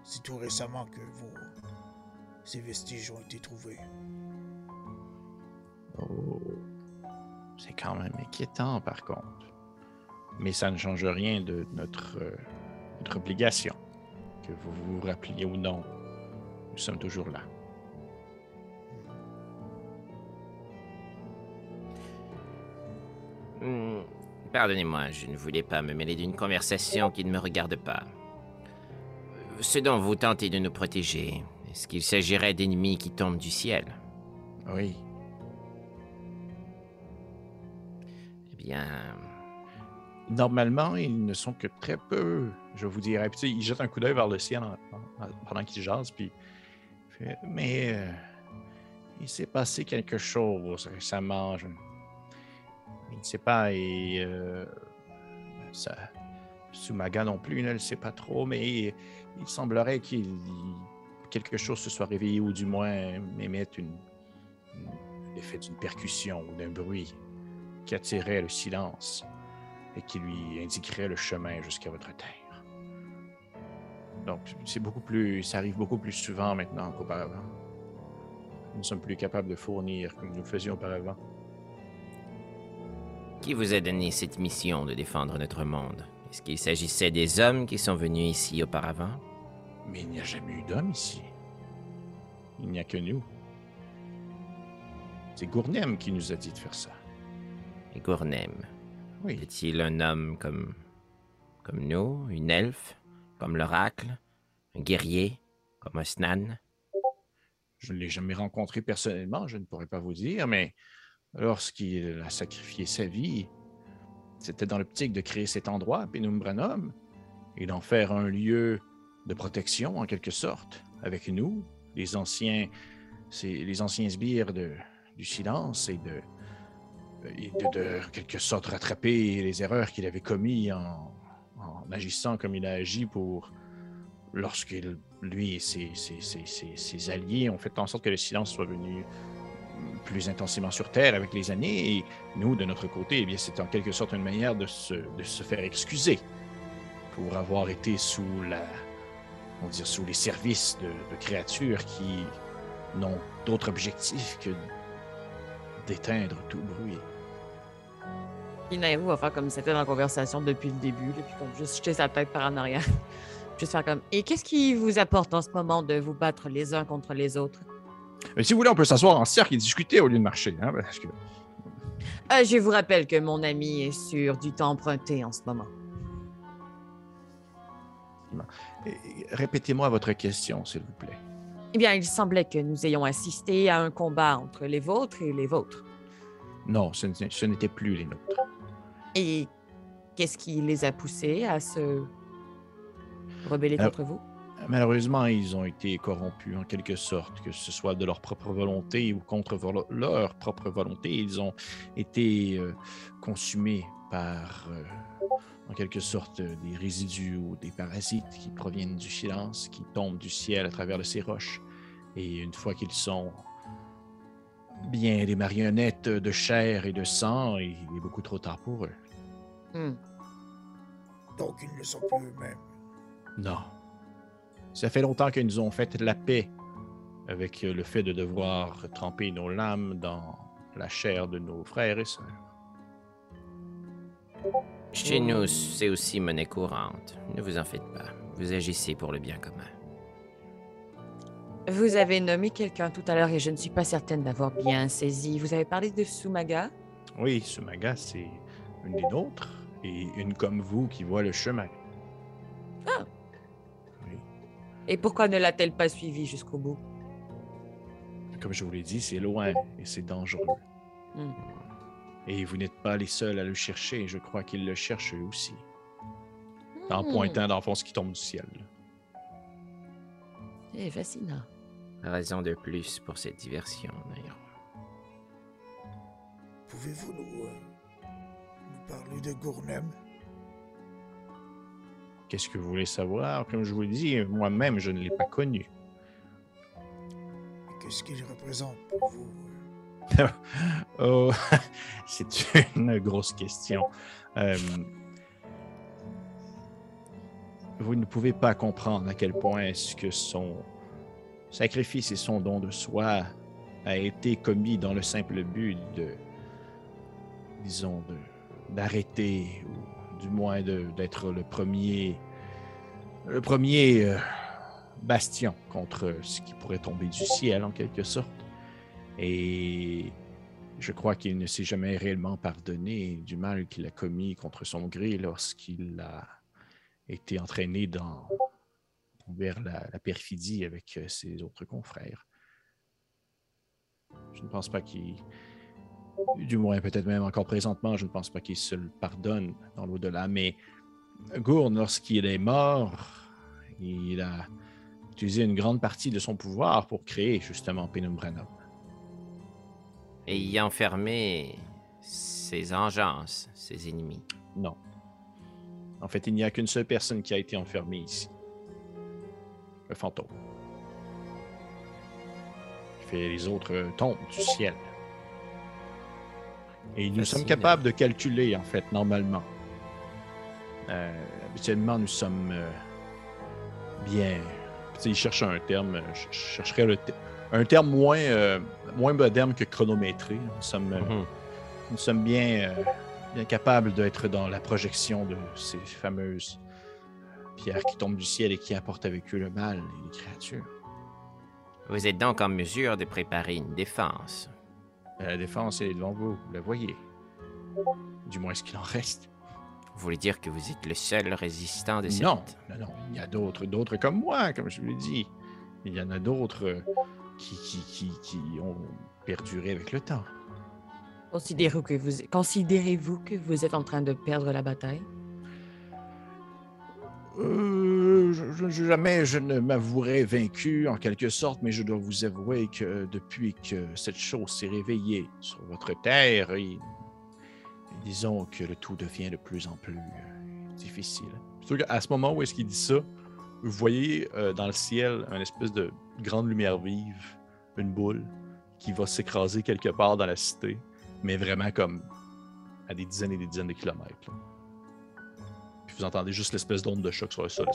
c'est tout récemment que vos, ces vestiges ont été trouvés. Oh. C'est quand même inquiétant, par contre. Mais ça ne change rien de notre, euh, notre obligation. Que vous vous rappeliez ou non, nous sommes toujours là. Hmm, Pardonnez-moi, je ne voulais pas me mêler d'une conversation qui ne me regarde pas. Ce dont vous tentez de nous protéger, est-ce qu'il s'agirait d'ennemis qui tombent du ciel? Oui. Bien, Normalement, ils ne sont que très peu, je vous dirais. Puis, il jette un coup d'œil vers le ciel en- en- pendant qu'il jase, puis Mais euh, il s'est passé quelque chose récemment. Je, je ne sais pas, et euh, ça, Sumaga non plus ne le sait pas trop, mais il semblerait qu'il quelque chose se soit réveillé ou du moins émette une, une- l'effet d'une percussion ou d'un bruit qui attirait le silence et qui lui indiquerait le chemin jusqu'à votre terre. Donc, c'est beaucoup plus, ça arrive beaucoup plus souvent maintenant qu'auparavant. Nous sommes plus capables de fournir comme nous le faisions auparavant. qui vous a donné cette mission de défendre notre monde? Est-ce qu'il s'agissait des hommes qui sont venus ici auparavant? Mais il n'y a jamais eu d'homme ici. Il n'y a que nous. C'est Gournem qui nous a dit de faire ça. Et Gournem Oui. Est-il un homme comme. comme nous Une elfe Comme l'oracle Un guerrier Comme un snan? Je ne l'ai jamais rencontré personnellement, je ne pourrais pas vous dire, mais lorsqu'il a sacrifié sa vie, c'était dans l'optique de créer cet endroit, Penumbranum, et d'en faire un lieu de protection en quelque sorte, avec nous, les anciens, les anciens sbires de, du silence et de, de, de quelque sorte rattraper les erreurs qu'il avait commises en, agissant comme il a agi pour lorsque lui et ses, alliés ont fait en sorte que le silence soit venu plus intensément sur Terre avec les années. Et nous, de notre côté, eh bien, c'est en quelque sorte une manière de se, faire excuser pour avoir été sous les services de, de créatures qui n'ont d'autre objectif que d'éteindre tout bruit. Puis Nairo va faire comme c'était dans la conversation depuis le début, là, puis comme juste jeter sa tête par en arrière. juste faire comme Et qu'est-ce qui vous apporte en ce moment de vous battre les uns contre les autres? Mais si vous voulez, on peut s'asseoir en cercle et discuter au lieu de marcher. hein, parce que... Euh, Je vous rappelle que mon ami est sur du temps emprunté en ce moment. Répétez-moi votre question, s'il vous plaît. Eh bien, il semblait que nous ayons assisté à un combat entre les vôtres et les vôtres. Non, ce n'était plus les nôtres. Et qu'est-ce qui les a poussés à se rebeller Alors- contre vous? malheureusement, ils ont été corrompus en quelque sorte, que ce soit de leur propre volonté ou contre leur propre volonté. Ils ont été euh, consumés par, euh, en quelque sorte, des résidus ou des parasites qui proviennent du silence, qui tombent du ciel à travers de ces roches. Et une fois qu'ils sont bien des marionnettes de chair et de sang, il est beaucoup trop tard pour eux. Hmm. Donc ils ne sont plus eux-mêmes. Non. Ça fait longtemps qu'ils nous ont fait la paix avec le fait de devoir tremper nos lames dans la chair de nos frères et sœurs. Chez nous, c'est aussi monnaie courante. Ne vous en faites pas. Vous agissez pour le bien commun. Vous avez nommé quelqu'un tout à l'heure et je ne suis pas certaine d'avoir bien saisi. Vous avez parlé de Sumaga? Oui, Sumaga, c'est une des nôtres et une comme vous qui voit le chemin. Ah. Oui. Et pourquoi ne l'a-t-elle pas suivi jusqu'au bout? Comme je vous l'ai dit, c'est loin et c'est dangereux. Hmm. Et vous n'êtes pas les seuls à le chercher. Je crois qu'ils le cherchent eux aussi. En Hmm. pointant dans le fond ce qui tombe du ciel. C'est fascinant. Raison de plus pour cette diversion, d'ailleurs. Pouvez-vous nous, euh, nous parler de Gournem? Qu'est-ce que vous voulez savoir? Comme je vous l'ai dit, moi-même, je ne l'ai pas connu. Qu'est-ce qu'il représente pour vous Oh, c'est une grosse question. Euh, vous ne pouvez pas comprendre à quel point est-ce que son sacrifice et son don de soi a été commis dans le simple but de, disons, d'arrêter ou du moins d'être le premier, le premier euh, bastion contre ce qui pourrait tomber du ciel en quelque sorte. Et je crois qu'il ne s'est jamais réellement pardonné du mal qu'il a commis contre son gré lorsqu'il a été entraîné dans, vers la, la perfidie avec euh, ses autres confrères. Je ne pense pas qu'il, du moins peut-être même encore présentement, je ne pense pas qu'il se le pardonne dans l'au-delà, mais Gourne, lorsqu'il est mort, il a utilisé une grande partie de son pouvoir pour créer justement Penumbranum. Et y enfermer ses engences, ses ennemis. Non. En fait, il n'y a qu'une seule personne qui a été enfermée ici. Le fantôme. Il fait les autres tombent du ciel. Et nous sommes capables de calculer, en fait, normalement. Euh, habituellement, nous sommes euh, bien. Tu sais, il cherche un terme. euh, Je chercherais le te- un terme moins, euh, moins moderne que chronométré. Nous sommes, Mhm. nous sommes bien, euh, bien capables d'être dans la projection de ces fameuses pierres qui tombent du ciel et qui apportent avec eux le mal et les créatures. Vous êtes donc en mesure de préparer une défense. La défense est devant vous, vous la voyez. Du moins ce qu'il en reste. Vous voulez dire que vous êtes le seul résistant de cette... Non, non, non. Il y a d'autres, d'autres comme moi, comme je vous l'ai dit. Il y en a d'autres euh, qui, qui, qui, qui ont perduré avec le temps. Considérez-vous que vous considérez-vous que vous êtes en train de perdre la bataille? Euh, je, jamais je ne m'avouerai vaincu en quelque sorte, mais je dois vous avouer que depuis que cette chose s'est réveillée sur votre terre, et- disons que le tout devient de plus en plus euh, difficile. Surtout qu'à ce moment où est-ce qu'il dit ça, vous voyez euh, dans le ciel une espèce de grande lumière vive, une boule qui va s'écraser quelque part dans la cité, mais vraiment comme à des dizaines et des dizaines de kilomètres. Vous entendez juste l'espèce d'onde de choc sur le sol.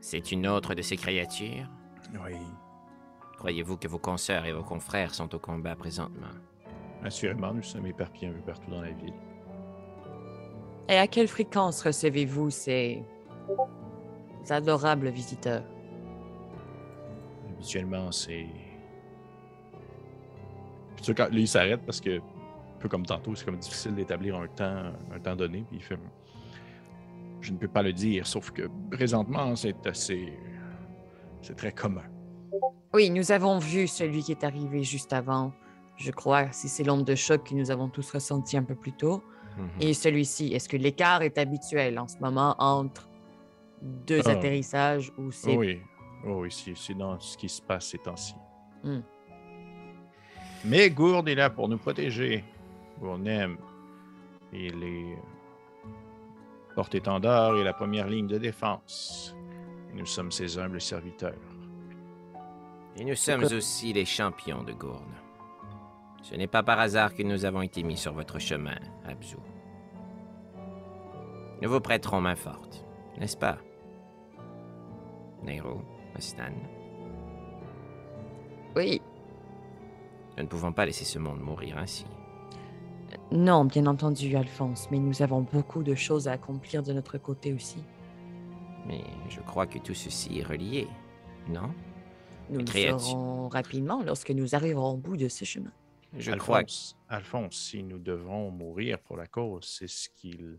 C'est une autre de ces créatures? Oui, Croyez-vous que vos consoeurs et vos confrères sont au combat présentement? Assurément, nous sommes éparpillés un peu partout dans la ville. Et à quelle fréquence recevez-vous ces adorables visiteurs? Habituellement, c'est. Puis tu sais, quand là, il s'arrête parce que, un peu comme tantôt, c'est comme difficile d'établir un temps, un temps donné. Puis il fait. Je ne peux pas le dire, sauf que présentement, c'est assez. C'est très commun. Oui, nous avons vu celui qui est arrivé juste avant. Je crois, si c'est l'onde de choc que nous avons tous ressenti un peu plus tôt. Mhm. Et celui-ci, est-ce que l'écart est habituel en ce moment entre deux Ah. atterrissages ou c'est. Oui, oh, oui, c'est dans ce qui se passe ces temps-ci. Hmm. Mais Gourde est là pour nous protéger. Gournem, il est porte-étendard et la première ligne de défense. Et nous sommes ses humbles serviteurs. Et nous sommes aussi les champions de Gourne. Ce n'est pas par hasard que nous avons été mis sur votre chemin, Abzu. Nous vous prêterons main forte, n'est-ce pas? Nero, Astan, Oui. nous ne pouvons pas laisser ce monde mourir ainsi. Non, bien entendu, Alphonse, mais nous avons beaucoup de choses à accomplir de notre côté aussi. Mais je crois que tout ceci est relié, non? Nous le créatures. saurons rapidement lorsque nous arriverons au bout de ce chemin. Je crois que... Alphonse, Alphonse, si nous devons mourir pour la cause, c'est ce qu'il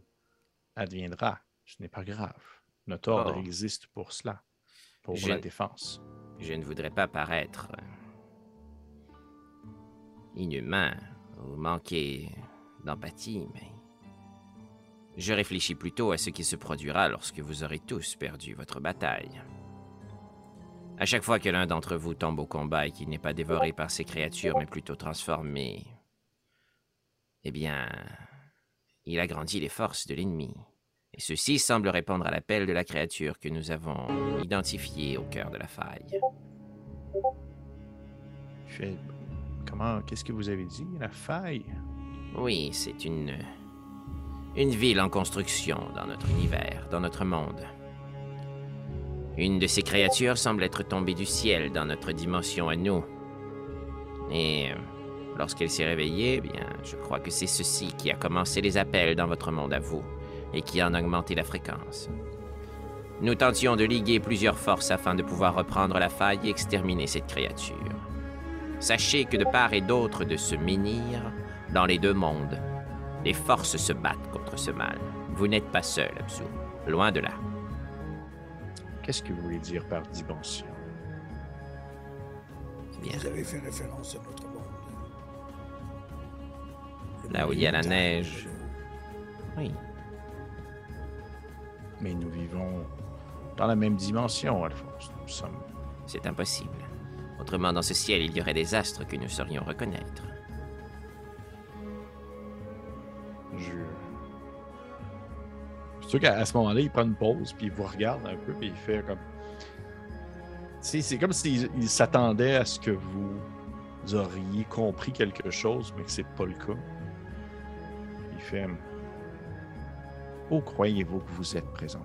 adviendra. Ce n'est pas grave. Notre ordre Oh. existe pour cela, pour Je- la défense. Je ne voudrais pas paraître inhumain ou manquer d'empathie, mais je réfléchis plutôt à ce qui se produira lorsque vous aurez tous perdu votre bataille. À chaque fois que l'un d'entre vous tombe au combat et qu'il n'est pas dévoré par ces créatures, mais plutôt transformé, eh bien, il agrandit les forces de l'ennemi. Et ceci semble répondre à l'appel de la créature que nous avons identifiée au cœur de la faille. Il fait, comment, qu'est-ce que vous avez dit? La faille? Oui, c'est une. une ville en construction dans notre univers, dans notre monde. Une de ces créatures semble être tombée du ciel dans notre dimension à nous. Et euh, lorsqu'elle s'est réveillée, eh bien, je crois que c'est ceci qui a commencé les appels dans votre monde à vous, et qui en a augmenté la fréquence. Nous tentions de liguer plusieurs forces afin de pouvoir reprendre la faille et exterminer cette créature. Sachez que de part et d'autre de ce menhir, dans les deux mondes, les forces se battent contre ce mal. Vous n'êtes pas seul, Abzu. Loin de là. Qu'est-ce que vous voulez dire par dimension? Eh bien, Vous avez fait référence à notre monde. Le Là où il y a la neige. oui. Mais nous vivons dans la même dimension, Alphonse. Nous sommes. C'est impossible. Autrement, dans ce ciel, il y aurait des astres que nous saurions reconnaître. Je... C'est sûr qu'à ce moment-là, il prend une pause, puis il vous regarde un peu, puis il fait comme. C'est comme s'il il s'attendait à ce que vous auriez compris quelque chose, mais que c'est pas le cas. Il fait. Où croyez-vous que vous êtes présent?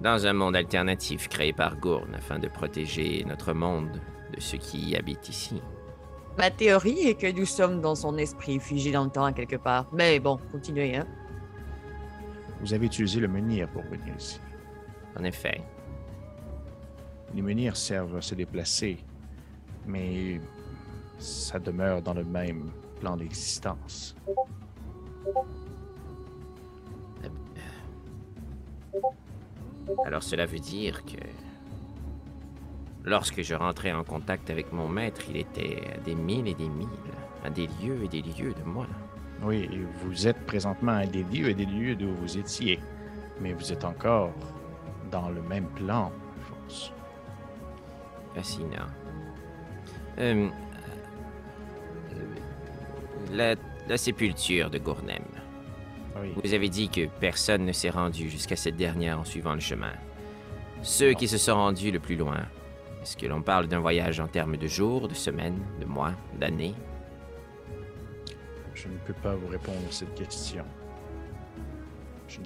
Dans un monde alternatif créé par Gourne afin de protéger notre monde de ceux qui y habitent ici. Ma théorie est que nous sommes dans son esprit, figé dans le temps quelque part. Mais bon, continuez, hein. Vous avez utilisé le menhir pour venir ici. En effet, Les menhirs servent à se déplacer, mais ça demeure dans le même plan d'existence. Alors cela veut dire que lorsque je rentrais en contact avec mon maître, il était à des milles et des milles, à des lieux et des lieux de moi. Oui, et vous êtes présentement à des lieux et des lieux d'où vous étiez, mais vous êtes encore dans le même plan, Alphonse. Fascinant. Euh, euh, la, la sépulture de Gournem. Oui. Vous avez dit que personne ne s'est rendu jusqu'à cette dernière en suivant le chemin. Ceux qui se sont rendus le plus loin, est-ce que l'on parle d'un voyage en termes de jours, de semaines, de mois, d'années? Je ne peux pas vous répondre à cette question.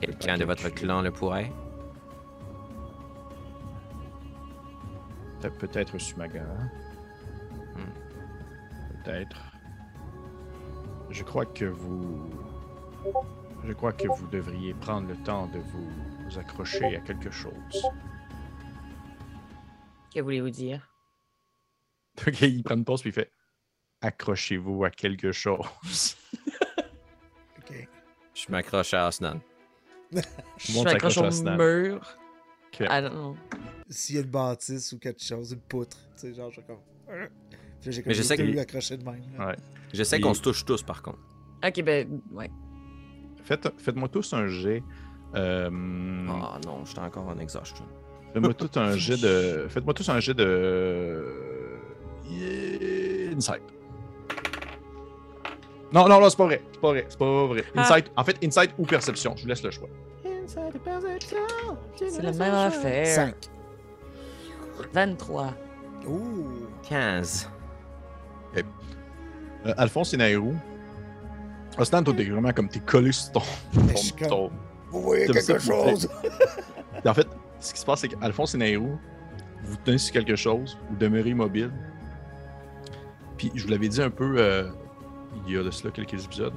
Quelqu'un de votre clan le pourrait? Pe- Peut-être Sumaga. Hmm. Peut-être. Je crois que vous. Je crois que vous devriez prendre le temps de vous, accrocher à quelque chose. Que voulez-vous dire? Ok, il prend une pause puis il fait Accrochez-vous à quelque chose. OK. Je m'accroche à Asnan. Je m'accroche au mur. Ok. Ah non. S'il y a une bâtisse ou quelque chose, une poutre, tu sais, genre, je comme. J'ai comme Mais je sais que- deux accrochés de même. là. Ouais. Je sais qu'on se touche tous, par contre. Ok, ben, ouais. Faites, faites-moi tous un jet Euh, Ah non, j'étais encore en exhaustion. Faites-moi tout un jet de. Faites-moi tous un jet de. Yeah, Insight. Non, non, non, c'est pas vrai. C'est pas vrai. C'est pas vrai. Ah. Insight. En fait, Insight ou Perception. Je vous laisse le choix. C'est la même affaire. 5. 23. Ouh. 15. Euh, Alphonse et Nairou. Ostan, toi, t'es vraiment comme t'es collé sur ton. Ton, comme- ton- Vous voyez quelque chose? En fait, ce qui se passe, c'est qu'Alphonse et Nairou, vous tenez sur quelque chose, vous demeurez immobile. Puis, je vous l'avais dit un peu euh, il y a de cela quelques épisodes.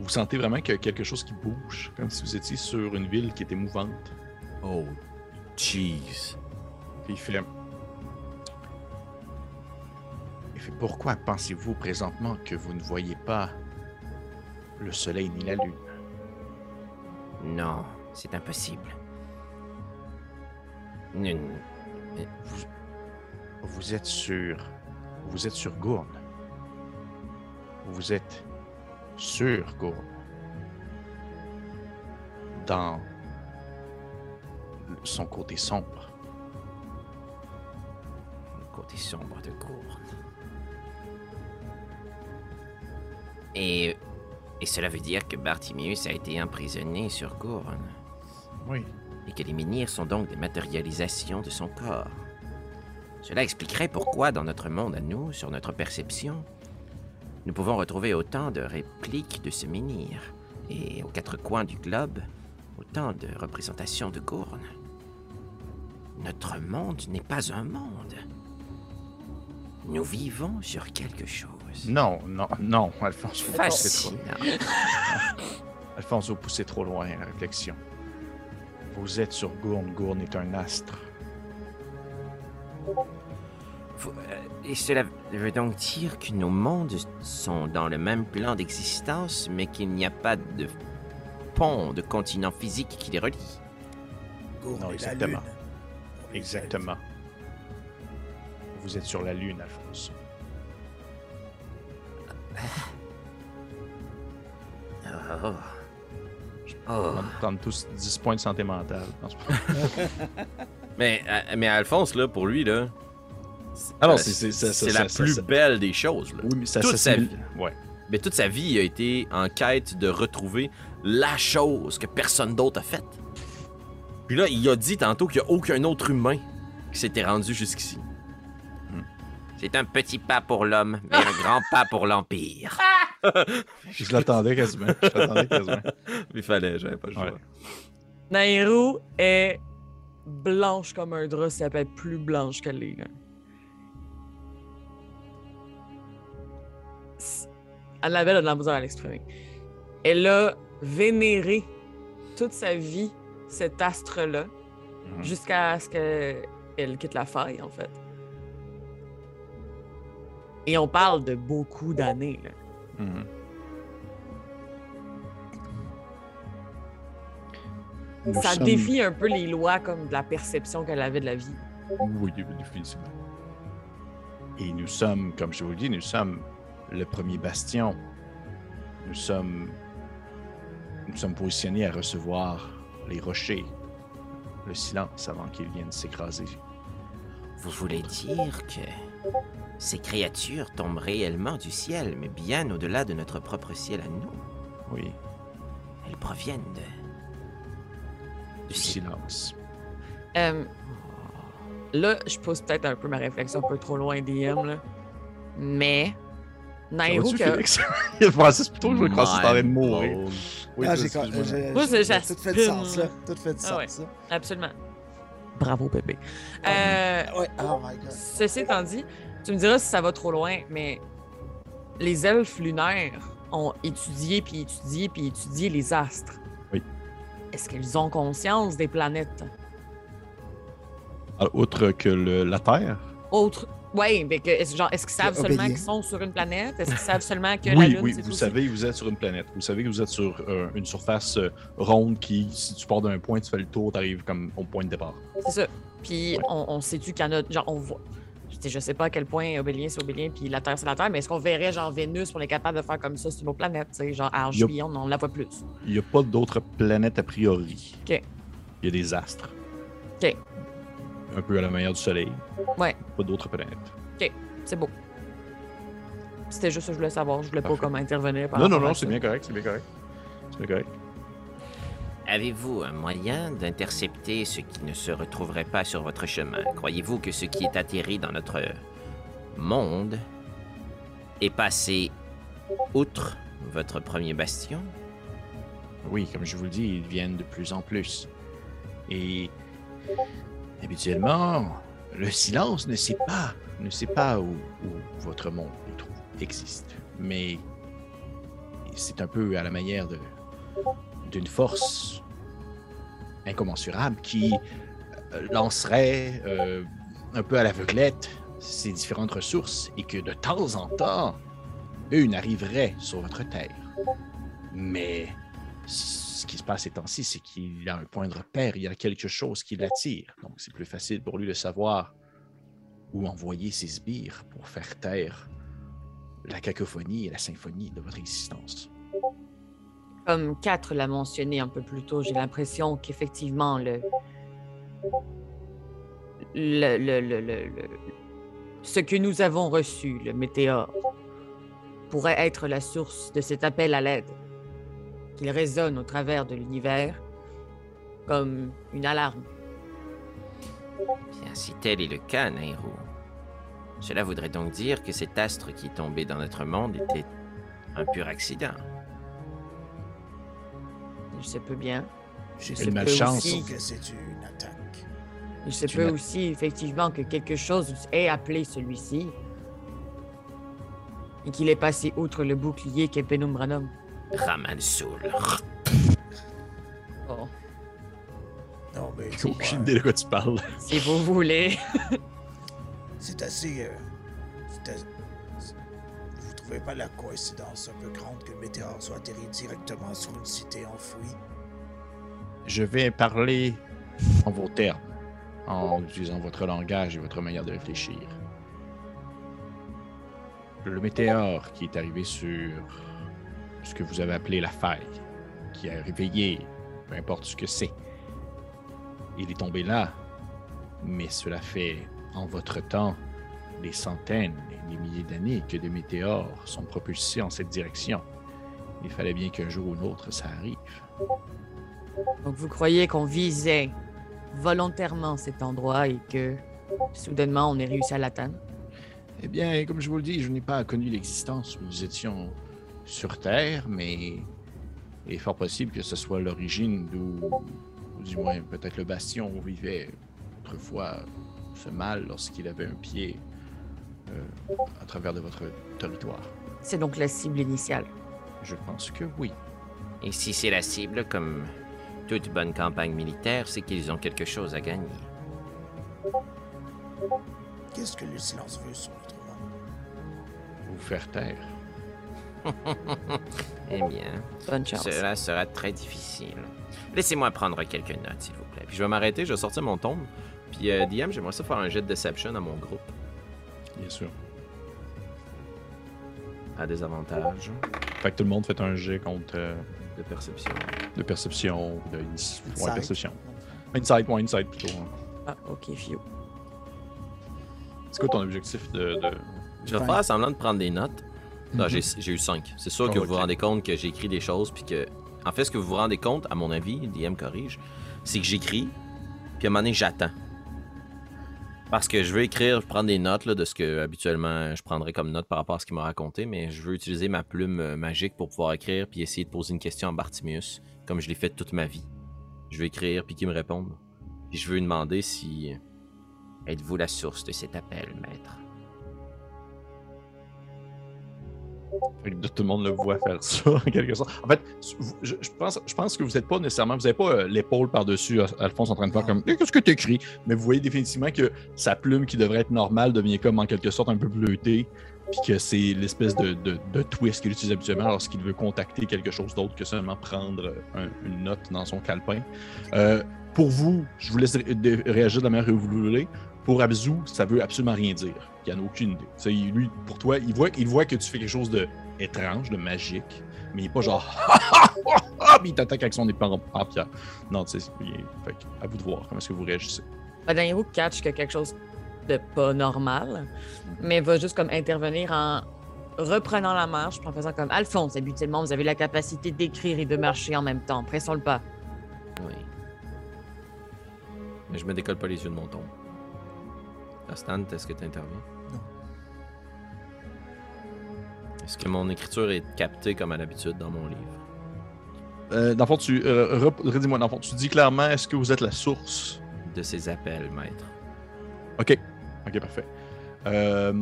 Vous sentez vraiment qu'il y a quelque chose qui bouge, comme si vous étiez sur une ville qui était mouvante. Oh, jeez. Puis il fait. Il fait Pourquoi pensez-vous présentement que vous ne voyez pas le soleil ni la lune Non, c'est impossible. Vous, vous êtes sur. Vous êtes sur Gourne. Vous êtes sur Gourne. Dans son côté sombre. le côté sombre de Gourne. Et, et cela veut dire que Bartimius a été emprisonné sur Gourne, Oui. et que les menhirs sont donc des matérialisations de son corps. Cela expliquerait pourquoi, dans notre monde à nous, sur notre perception, nous pouvons retrouver autant de répliques de ce menhir, et aux quatre coins du globe, autant de représentations de Gourne. Notre monde n'est pas un monde. Nous vivons sur quelque chose. Non, non, non, Alphonse, vous poussez trop. Alphonse, vous poussez trop loin la réflexion. Vous êtes sur Gourne. Gourne est un astre. Vous- euh, Et cela veut donc dire que nos mondes sont dans le même plan d'existence, mais qu'il n'y a pas de pont, de continent physique qui les relie. Gourne Non, exactement. Exactement. Vous êtes sur la Lune, Alphonse. Oh. Oh. On va prendre tous 10 points de santé mentale. Mais, euh, mais Alphonse, là, pour lui, là. c'est- Ah non, c'est- c'est- ça- c'est ça- la ça- plus ça- belle des choses, là. Oui, mais ça Toute sa vie. Ouais. Mais toute sa vie, il a été en quête de retrouver la chose que personne d'autre a faite. Puis là, il a dit tantôt qu'il n'y a aucun autre humain qui s'était rendu jusqu'ici. C'est un petit pas pour l'homme, mais un grand pas pour l'Empire. Je l'attendais quasiment. Je l'attendais quasiment. Il fallait, j'avais pas le choix. Ouais. Nairou est blanche comme un drap, ça peut être plus blanche qu'elle est. là. S- Annabelle a de la misère à l'exprimer. Elle a vénéré toute sa vie cet astre-là Mhm. jusqu'à ce qu'elle quitte la faille, en fait. Et on parle de beaucoup d'années. là. Mhm. Nous Ça sommes- défie un peu les lois comme de la perception qu'elle avait de la vie. Oui, définitivement. Et nous sommes, comme je vous le dis, nous sommes le premier bastion. Nous sommes, nous sommes positionnés à recevoir les rochers, le silence avant qu'ils viennent s'écraser. Vous voulez dire que ces créatures tombent réellement du ciel, mais bien au-delà de notre propre ciel à nous. Oui, Elles proviennent de... du silence. Euh, là, je pose peut-être un peu ma réflexion un peu trop loin DM, là. Mais, Nairo, que... Félix? Il pensait plutôt que je crois que tu en train de mourir. Oui, Ah, j'ai Moi, tout fait j'aspire, sens, là. Tout fait du Ah ouais. sens, là. absolument. Bravo, Pépé. Euh, Ouais, oh my god. ceci étant dit, tu me diras si ça va trop loin, mais les elfes lunaires ont étudié, puis étudié, puis étudié les astres. Oui. Est-ce qu'ils ont conscience des planètes? Ah, Outre que le- la Terre? Autre. Oui, mais que, est-ce, genre, est-ce qu'ils savent seulement Obélien. qu'ils sont sur une planète? Est-ce qu'ils savent seulement que la Oui, Lune, oui, c'est vous aussi- savez que vous êtes sur une planète. Vous savez que vous êtes sur euh, une surface euh, ronde qui, si tu pars d'un point, tu fais le tour, tu arrives comme au point de départ. C'est ça. Puis on, on sait-tu qu'il y en a. Genre, on voit. Je sais pas à quel point Obélien c'est Obélien puis la Terre c'est la Terre, mais est-ce qu'on verrait genre Vénus, on est capable de faire comme ça sur nos planètes, tu sais, genre Argibillon, on la voit plus. Il n'y a pas d'autres planètes a priori. Ok. Il y a des astres. Ok. Un peu à la manière du Soleil. Ouais. Pas d'autres planètes. C'est beau. C'était juste ça que je voulais savoir. Je voulais Parfait. pas comme intervenir. par Non, non, non, c'est bien correct, c'est bien correct. C'est bien correct. Avez-vous un moyen d'intercepter ce qui ne se retrouverait pas sur votre chemin? Croyez-vous que ce qui est atterri dans notre monde est passé outre votre premier bastion? Oui, comme je vous le dis, ils viennent de plus en plus. Et habituellement, le silence ne sait pas, ne sait pas où, votre monde existe. Mais c'est un peu à la manière de d'une force incommensurable qui euh, lancerait euh, un peu à l'aveuglette ces différentes ressources et que de temps en temps, une arriverait sur votre terre. Mais ce qui se passe ces temps-ci, c'est qu'il a un point de repère, il y a quelque chose qui l'attire. Donc, c'est plus facile pour lui de savoir où envoyer ses sbires pour faire taire la cacophonie et la symphonie de votre existence. Comme 4 l'a mentionné un peu plus tôt, j'ai l'impression qu'effectivement, le... Le, ce que nous avons reçu, le météore, pourrait être la source de cet appel à l'aide, qu'il résonne au travers de l'univers comme une alarme. Si tel est le cas, Nairo, cela voudrait donc dire que cet astre qui tombé dans notre monde était un pur accident. Il se peut bien. J'ai se Une peut malchance. aussi- que c'est une attaque. Il se peut aussi, effectivement, que quelque chose ait appelé celui-ci et qu'il est passé outre le bouclier qu'est Penumbranum. Ramansoul. Bon, Non, mais J'ai aucune idée de quoi tu parles. si vous voulez. c'est assez. euh, c'est pas la coïncidence un peu grande que le météore soit atterri directement sur une cité enfouie? Je vais parler en vos termes, en utilisant votre langage et votre manière de réfléchir. Le météore qui est arrivé sur ce que vous avez appelé la faille, qui a réveillé, peu importe ce que c'est, il est tombé là, mais cela fait en votre temps des centaines et des milliers d'années que des météores sont propulsés en cette direction. Il fallait bien qu'un jour ou l'autre ça arrive. Donc vous croyez qu'on visait volontairement cet endroit et que soudainement on ait réussi à l'atteindre? Eh bien, comme je vous le dis, je n'ai pas connu l'existence où nous étions sur Terre, mais il est fort possible que ce soit l'origine d'où, ou du moins peut-être le bastion où vivait autrefois ce mal lorsqu'il avait un pied euh, à travers de votre territoire. C'est donc la cible initiale? Je pense que oui. Et si c'est la cible, comme toute bonne campagne militaire, c'est qu'ils ont quelque chose à gagner. Qu'est-ce que le silence veut sur notre monde? Vous faire taire. Eh bien, Bonne chance. cela sera très difficile. Laissez-moi prendre quelques notes, s'il vous plaît. Puis je vais m'arrêter, je vais sortir mon tombe. Puis euh, DM, j'aimerais ça faire un jet de deception à mon groupe. Bien sûr. À des avantages Fait que tout le monde fait un jet contre euh, de perception. de perception, de inici- ouais, Insight. perception. Insight, ouais, insight plutôt. hein. Ah, ok, Fio. C'est quoi ton objectif de. de- Je vais faire semblant de prendre des notes. Non, Mhm. j'ai j'ai eu 5. C'est sûr Oh, que vous ok. vous rendez compte que j'ai écrit des choses, puis que. En fait, ce que vous vous rendez compte, à mon avis, DM corrige, c'est que j'écris, puis à un moment donné, j'attends. Parce que je veux écrire, prendre des notes là, de ce que habituellement je prendrais comme note par rapport à ce qu'il m'a raconté, mais je veux utiliser ma plume euh, magique pour pouvoir écrire, puis essayer de poser une question à Bartimius, comme je l'ai fait toute ma vie. Je veux écrire, puis qu'il me réponde. Puis je veux lui demander si. Êtes-vous la source de cet appel, maître? Tout le monde le voit faire ça, en quelque sorte. En fait, je, pense, je pense que vous n'êtes pas nécessairement, vous n'avez pas euh, l'épaule par-dessus Al- Alphonse en train de faire comme Eh, Qu'est-ce que tu écris Mais vous voyez définitivement que sa plume qui devrait être normale devient comme en quelque sorte un peu bleutée, puis que c'est l'espèce de, de- twist qu'il utilise habituellement lorsqu'il veut contacter quelque chose d'autre que seulement prendre euh, un- une note dans son calepin. Euh, pour vous, je vous laisse réagir de la manière que vous voulez. Pour Abzu, ça veut absolument rien dire. Il n'en a aucune idée. Tu sais, il- lui, pour toi, il voit, il voit que tu fais quelque chose de étrange, de magique, mais il n'est pas genre ah, puis il t'attaque avec son épée en, en pierre. Non, tu sais, il est- fait que, à vous de voir comment est-ce que vous réagissez. Ben, Nairou catch a quelque chose de pas normal, mais va juste comme intervenir en reprenant la marche, en faisant comme Alphonse, habituellement, vous avez la capacité d'écrire et de marcher en même temps. Pressons le pas. Oui. Mais je me décolle pas les yeux de mon tombe. Stan, est-ce que tu interviens? Non. Est-ce que mon écriture est captée comme à l'habitude dans mon livre? Euh, dans le fond, tu, euh, redis-moi, dans le fond, tu dis clairement, est-ce que vous êtes la source? De ces appels, maître. Ok, ok, parfait. Euh,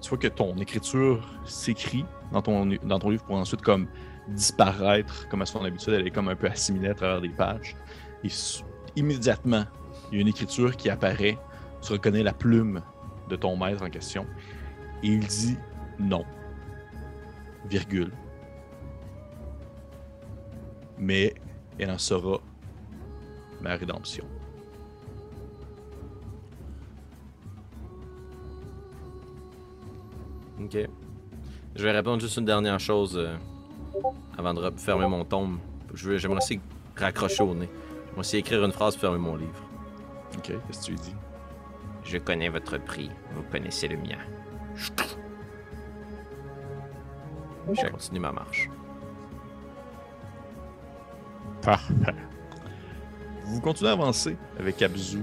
tu vois que ton écriture s'écrit dans ton, dans ton livre pour ensuite comme disparaître, comme à son habitude, elle est comme un peu assimilée à travers des pages. Et immédiatement, il y a une écriture qui apparaît. Tu reconnais la plume de ton maître en question. Et il dit non. Virgule. Mais elle en sera ma rédemption. Ok. Je vais répondre juste une dernière chose euh, avant de fermer mon tombe. J'aimerais aussi raccrocher au nez. J'aimerais aussi écrire une phrase pour fermer mon livre. Ok, qu'est-ce que tu lui dis? Je connais votre prix, vous connaissez le mien. Je continue ma marche. Parfait. Vous continuez à avancer avec Abzu,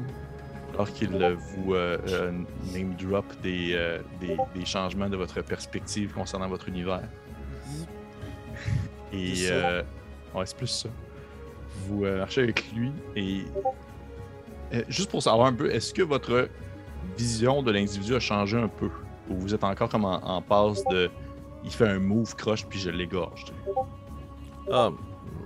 alors qu'il euh, vous euh, euh, name drop des, euh, des, des changements de votre perspective concernant votre univers. Et ouais, c'est plus ça. Vous marchez avec lui et juste pour savoir un peu, est-ce que votre vision de l'individu a changé un peu? Ou vous êtes encore comme en, en passe de il fait un move croche puis je l'égorge. Ah,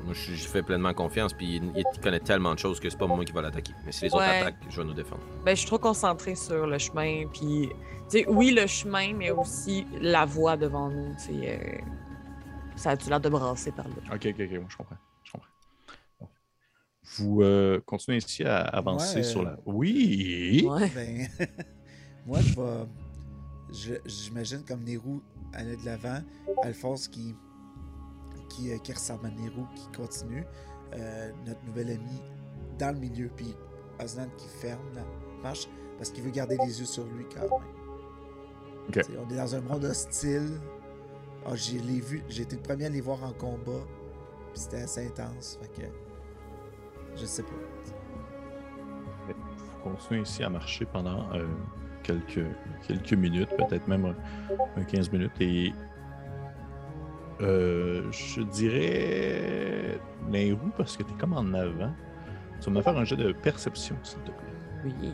moi je je fais pleinement confiance, puis il, il connaît tellement de choses que c'est pas moi qui va l'attaquer. Mais si les autres attaquent, je vais nous défendre. Ben, je suis trop concentrée sur le chemin, puis, tu sais, oui, le chemin, mais aussi la voie devant nous, euh, ça a-tu l'air de brasser par là? Ok, ok, ok, moi je comprends. Vous euh, continuez ici à avancer Ouais, sur la. Oui! Ouais. Ben, moi, je vais. je- J'imagine comme Nérou aller de l'avant, Alphonse qui, qui, euh, qui ressemble à Nérou qui continue, euh, notre nouvel ami dans le milieu, puis Osnan qui ferme la marche parce qu'il veut garder les yeux sur lui quand même. Ok. T'sais, On est dans un monde hostile. Ah, j'ai les vu, j'ai été le premier à les voir en combat, puis c'était assez intense. Fait que je sais pas. Vous continuez ici à marcher pendant euh, quelques, quelques minutes, peut-être même un, un 15 minutes. Et euh, je dirais Nairou parce que tu es comme en avant. Tu vas me faire un jet de perception, s'il te plaît. Oui.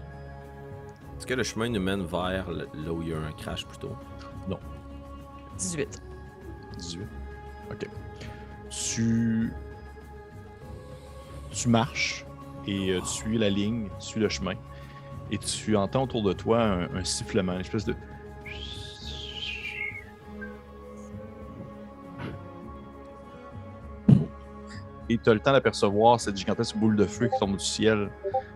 Est-ce que le chemin nous mène vers le- là où il y a un crash plutôt 18. 18. Ok. Tu. Tu marches et euh, tu suis la ligne, tu suis le chemin. Et tu entends autour de toi un, un sifflement, une espèce de. Et tu as le temps d'apercevoir cette gigantesque boule de feu qui tombe du ciel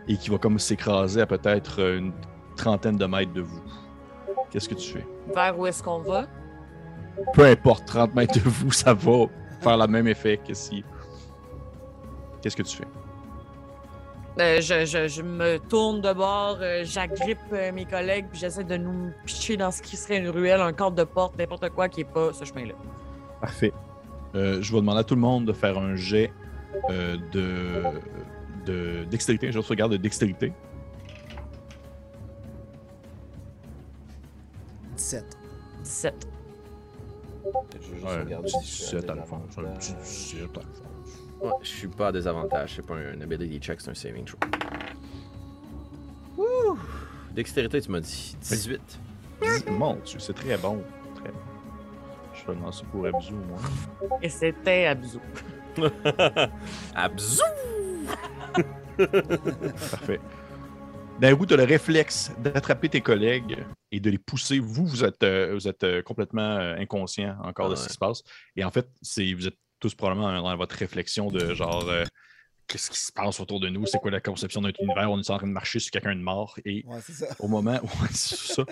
et qui va comme s'écraser à peut-être une trentaine de mètres de vous. Qu'est-ce que tu fais? Vers où est-ce qu'on va? peu importe, 30 mètres de vous, ça va faire le même effet que si. Qu'est-ce que tu fais? Euh, je, je- je me tourne de bord, euh, j'agrippe euh, mes collègues, puis j'essaie de nous picher dans ce qui serait une ruelle, un cadre de porte, n'importe quoi qui est pas ce chemin-là. Parfait. Euh, je vais demander à tout le monde de faire un jet euh, de, de dextérité. Je regarde de dextérité. 17. 17. Je veux juste regarder petit si je suis à 17 à la fin. C'est un désavantage. petit 17 à la fin. Ouais, je suis pas à désavantage, c'est pas un ability check, c'est un saving throw. Wouh! Dextérité, tu m'as dit. 18. Mon Dieu, c'est très bon. Très bon. Je vais lancer pour Abzu moins. Et c'était abusé. Abzou! Parfait. D'un coup, tu as le réflexe d'attraper tes collègues et de les pousser. Vous, vous êtes, euh, vous êtes euh, complètement euh, inconscient encore de ce Ouais. qui se passe. Et en fait, c'est, vous êtes tous probablement dans votre réflexion de genre euh, qu'est-ce qui se passe autour de nous, c'est quoi la conception de notre univers, on est en train de marcher sur quelqu'un de mort. Et Ouais, c'est ça. au moment c'est ça.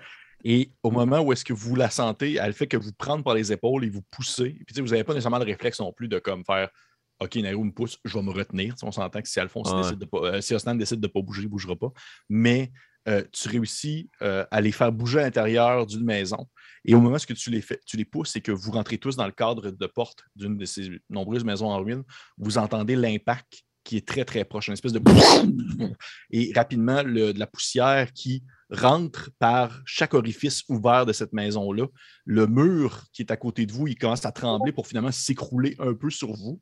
Et au moment où est-ce que vous la sentez, elle fait que vous prendre par les épaules et vous poussez. Puis tu sais, vous n'avez pas nécessairement le réflexe non plus de comme faire OK, Nairo me pousse, je vais me retenir. On s'entend que si Alphonse Ouais. décide de pas, euh, si Osnan décide de ne pas bouger, il ne bougera pas. Mais euh, tu réussis euh, à les faire bouger à l'intérieur d'une maison. Et au moment où tu les, fais, tu pousses et que vous rentrez tous dans le cadre de porte d'une de ces nombreuses maisons en ruine, vous entendez l'impact qui est très, très proche, une espèce de... Et rapidement, de la poussière qui rentre par chaque orifice ouvert de cette maison-là. Le mur qui est à côté de vous, il commence à trembler pour finalement s'écrouler un peu sur vous,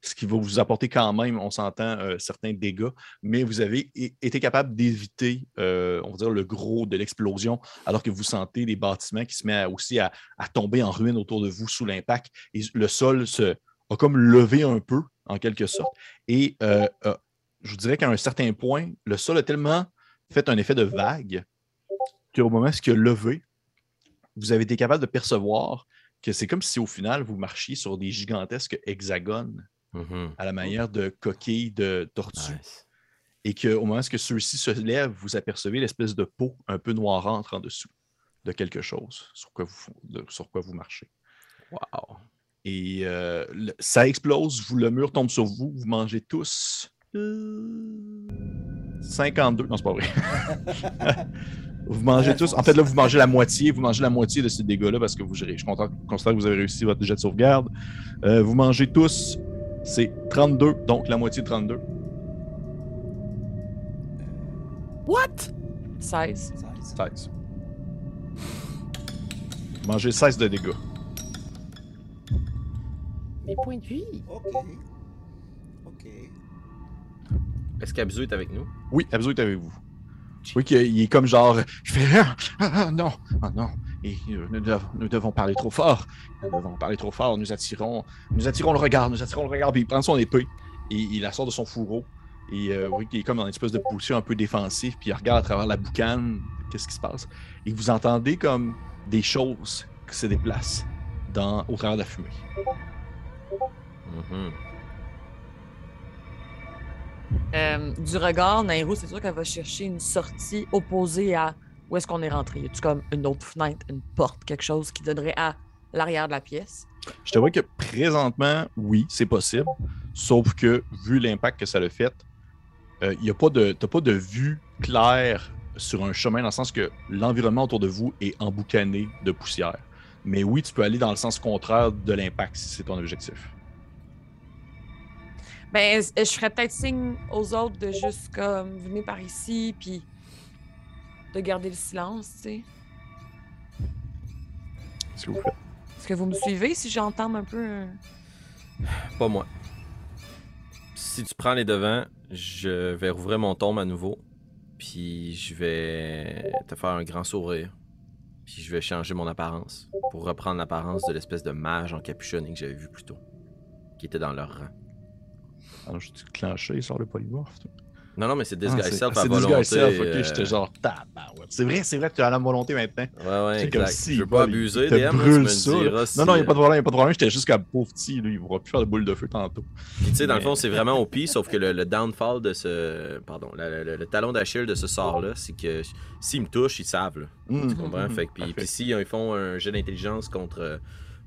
ce qui va vous apporter quand même, on s'entend, euh, certains dégâts, mais vous avez été capable d'éviter, euh, on va dire, le gros de l'explosion, alors que vous sentez les bâtiments qui se mettent aussi à, tomber en ruine autour de vous sous l'impact. Et le sol se, a comme levé un peu, en quelque sorte. Et euh, je vous dirais qu'à un certain point, le sol a tellement fait un effet de vague qu'au moment où il a levé, vous avez été capable de percevoir que c'est comme si au final, vous marchiez sur des gigantesques hexagones Mhm. à la manière de coquilles de tortues. Nice. Et qu'au moment où ceux-ci se lèvent, vous apercevez l'espèce de peau un peu noirâtre en dessous de quelque chose sur quoi vous, de- sur quoi vous marchez. Wow. Et euh, le- ça explose, vous, le mur tombe sur vous, vous mangez tous. euh, 52. Non, c'est pas vrai. vous mangez tous. En fait, là, vous mangez la moitié. Vous mangez la moitié de ces dégâts-là parce que vous gérez. Je suis content considère que vous avez réussi votre jet de sauvegarde. Euh, vous mangez tous. C'est 32, donc la moitié de 32. What? 16. 16. Vous mangez 16 de dégâts. Mes points de vie. OK. OK. Est-ce qu'Abzu est avec nous? Oui, Abzu est avec vous. Oui, qu'il- il est comme genre. Ah, ah, ah, non, ah, non. Et euh, nous, dev- nous devons parler trop fort. Nous devons parler trop fort. Nous attirons, nous attirons le regard. Nous attirons le regard. Puis il prend son épée et il la sort de son fourreau. Et euh, oui, il est comme dans une espèce de position un peu défensive. Puis il regarde à travers la boucane. Qu'est-ce qui se passe? Et vous entendez comme des choses qui se déplacent dans, au travers de la fumée. Mhm. Euh, du regard, Nairo, c'est sûr qu'elle va chercher une sortie opposée à où est-ce qu'on est rentré? Y a-tu comme une autre fenêtre, une porte, quelque chose qui donnerait à l'arrière de la pièce? Je te vois que présentement, oui, c'est possible. Sauf que, vu l'impact que ça a fait, euh, y a pas de, t'as pas de vue claire sur un chemin, dans le sens que l'environnement autour de vous est emboucané de poussière. Mais oui, tu peux aller dans le sens contraire de l'impact si c'est ton objectif. Ben, je ferais peut-être signe aux autres de juste comme venir par ici, puis de garder le silence, tu sais. Que vous faites. Est-ce que vous me suivez si j'entends un peu. Pas moi. Si tu prends les devants, je vais rouvrir mon tombe à nouveau. Puis je vais te faire un grand sourire. Puis je vais changer mon apparence pour reprendre l'apparence de l'espèce de mage encapuchonné que j'avais vu plus tôt. Qui était dans leur rang. Alors, je suis clenché sur le polymorphe. toi. Non, non, mais c'est Ah, Disguise c'est- Self ah, à volonté. Disguise Self, ok, euh, j'étais genre tabarouette. C'est vrai, c'est vrai que tu as la volonté maintenant. Ouais, ouais, C'est comme exact. si, je veux pas abuser, DM, là, tu brûle me ça, Non, non, il n'y a euh, pas de problème, il a pas de problème. J'étais juste comme pauvre petit, lui, il ne pourra plus faire de boule de feu tantôt. Puis tu sais, dans le fond, c'est vraiment au pire, sauf que le, le downfall de ce. Pardon, le, le- le talon d'Achille de ce sort-là, c'est que s'ils me touchent, ils savent. Là, tu comprends? mhm, Fait que, puis, puis si ils font un jet d'intelligence contre euh,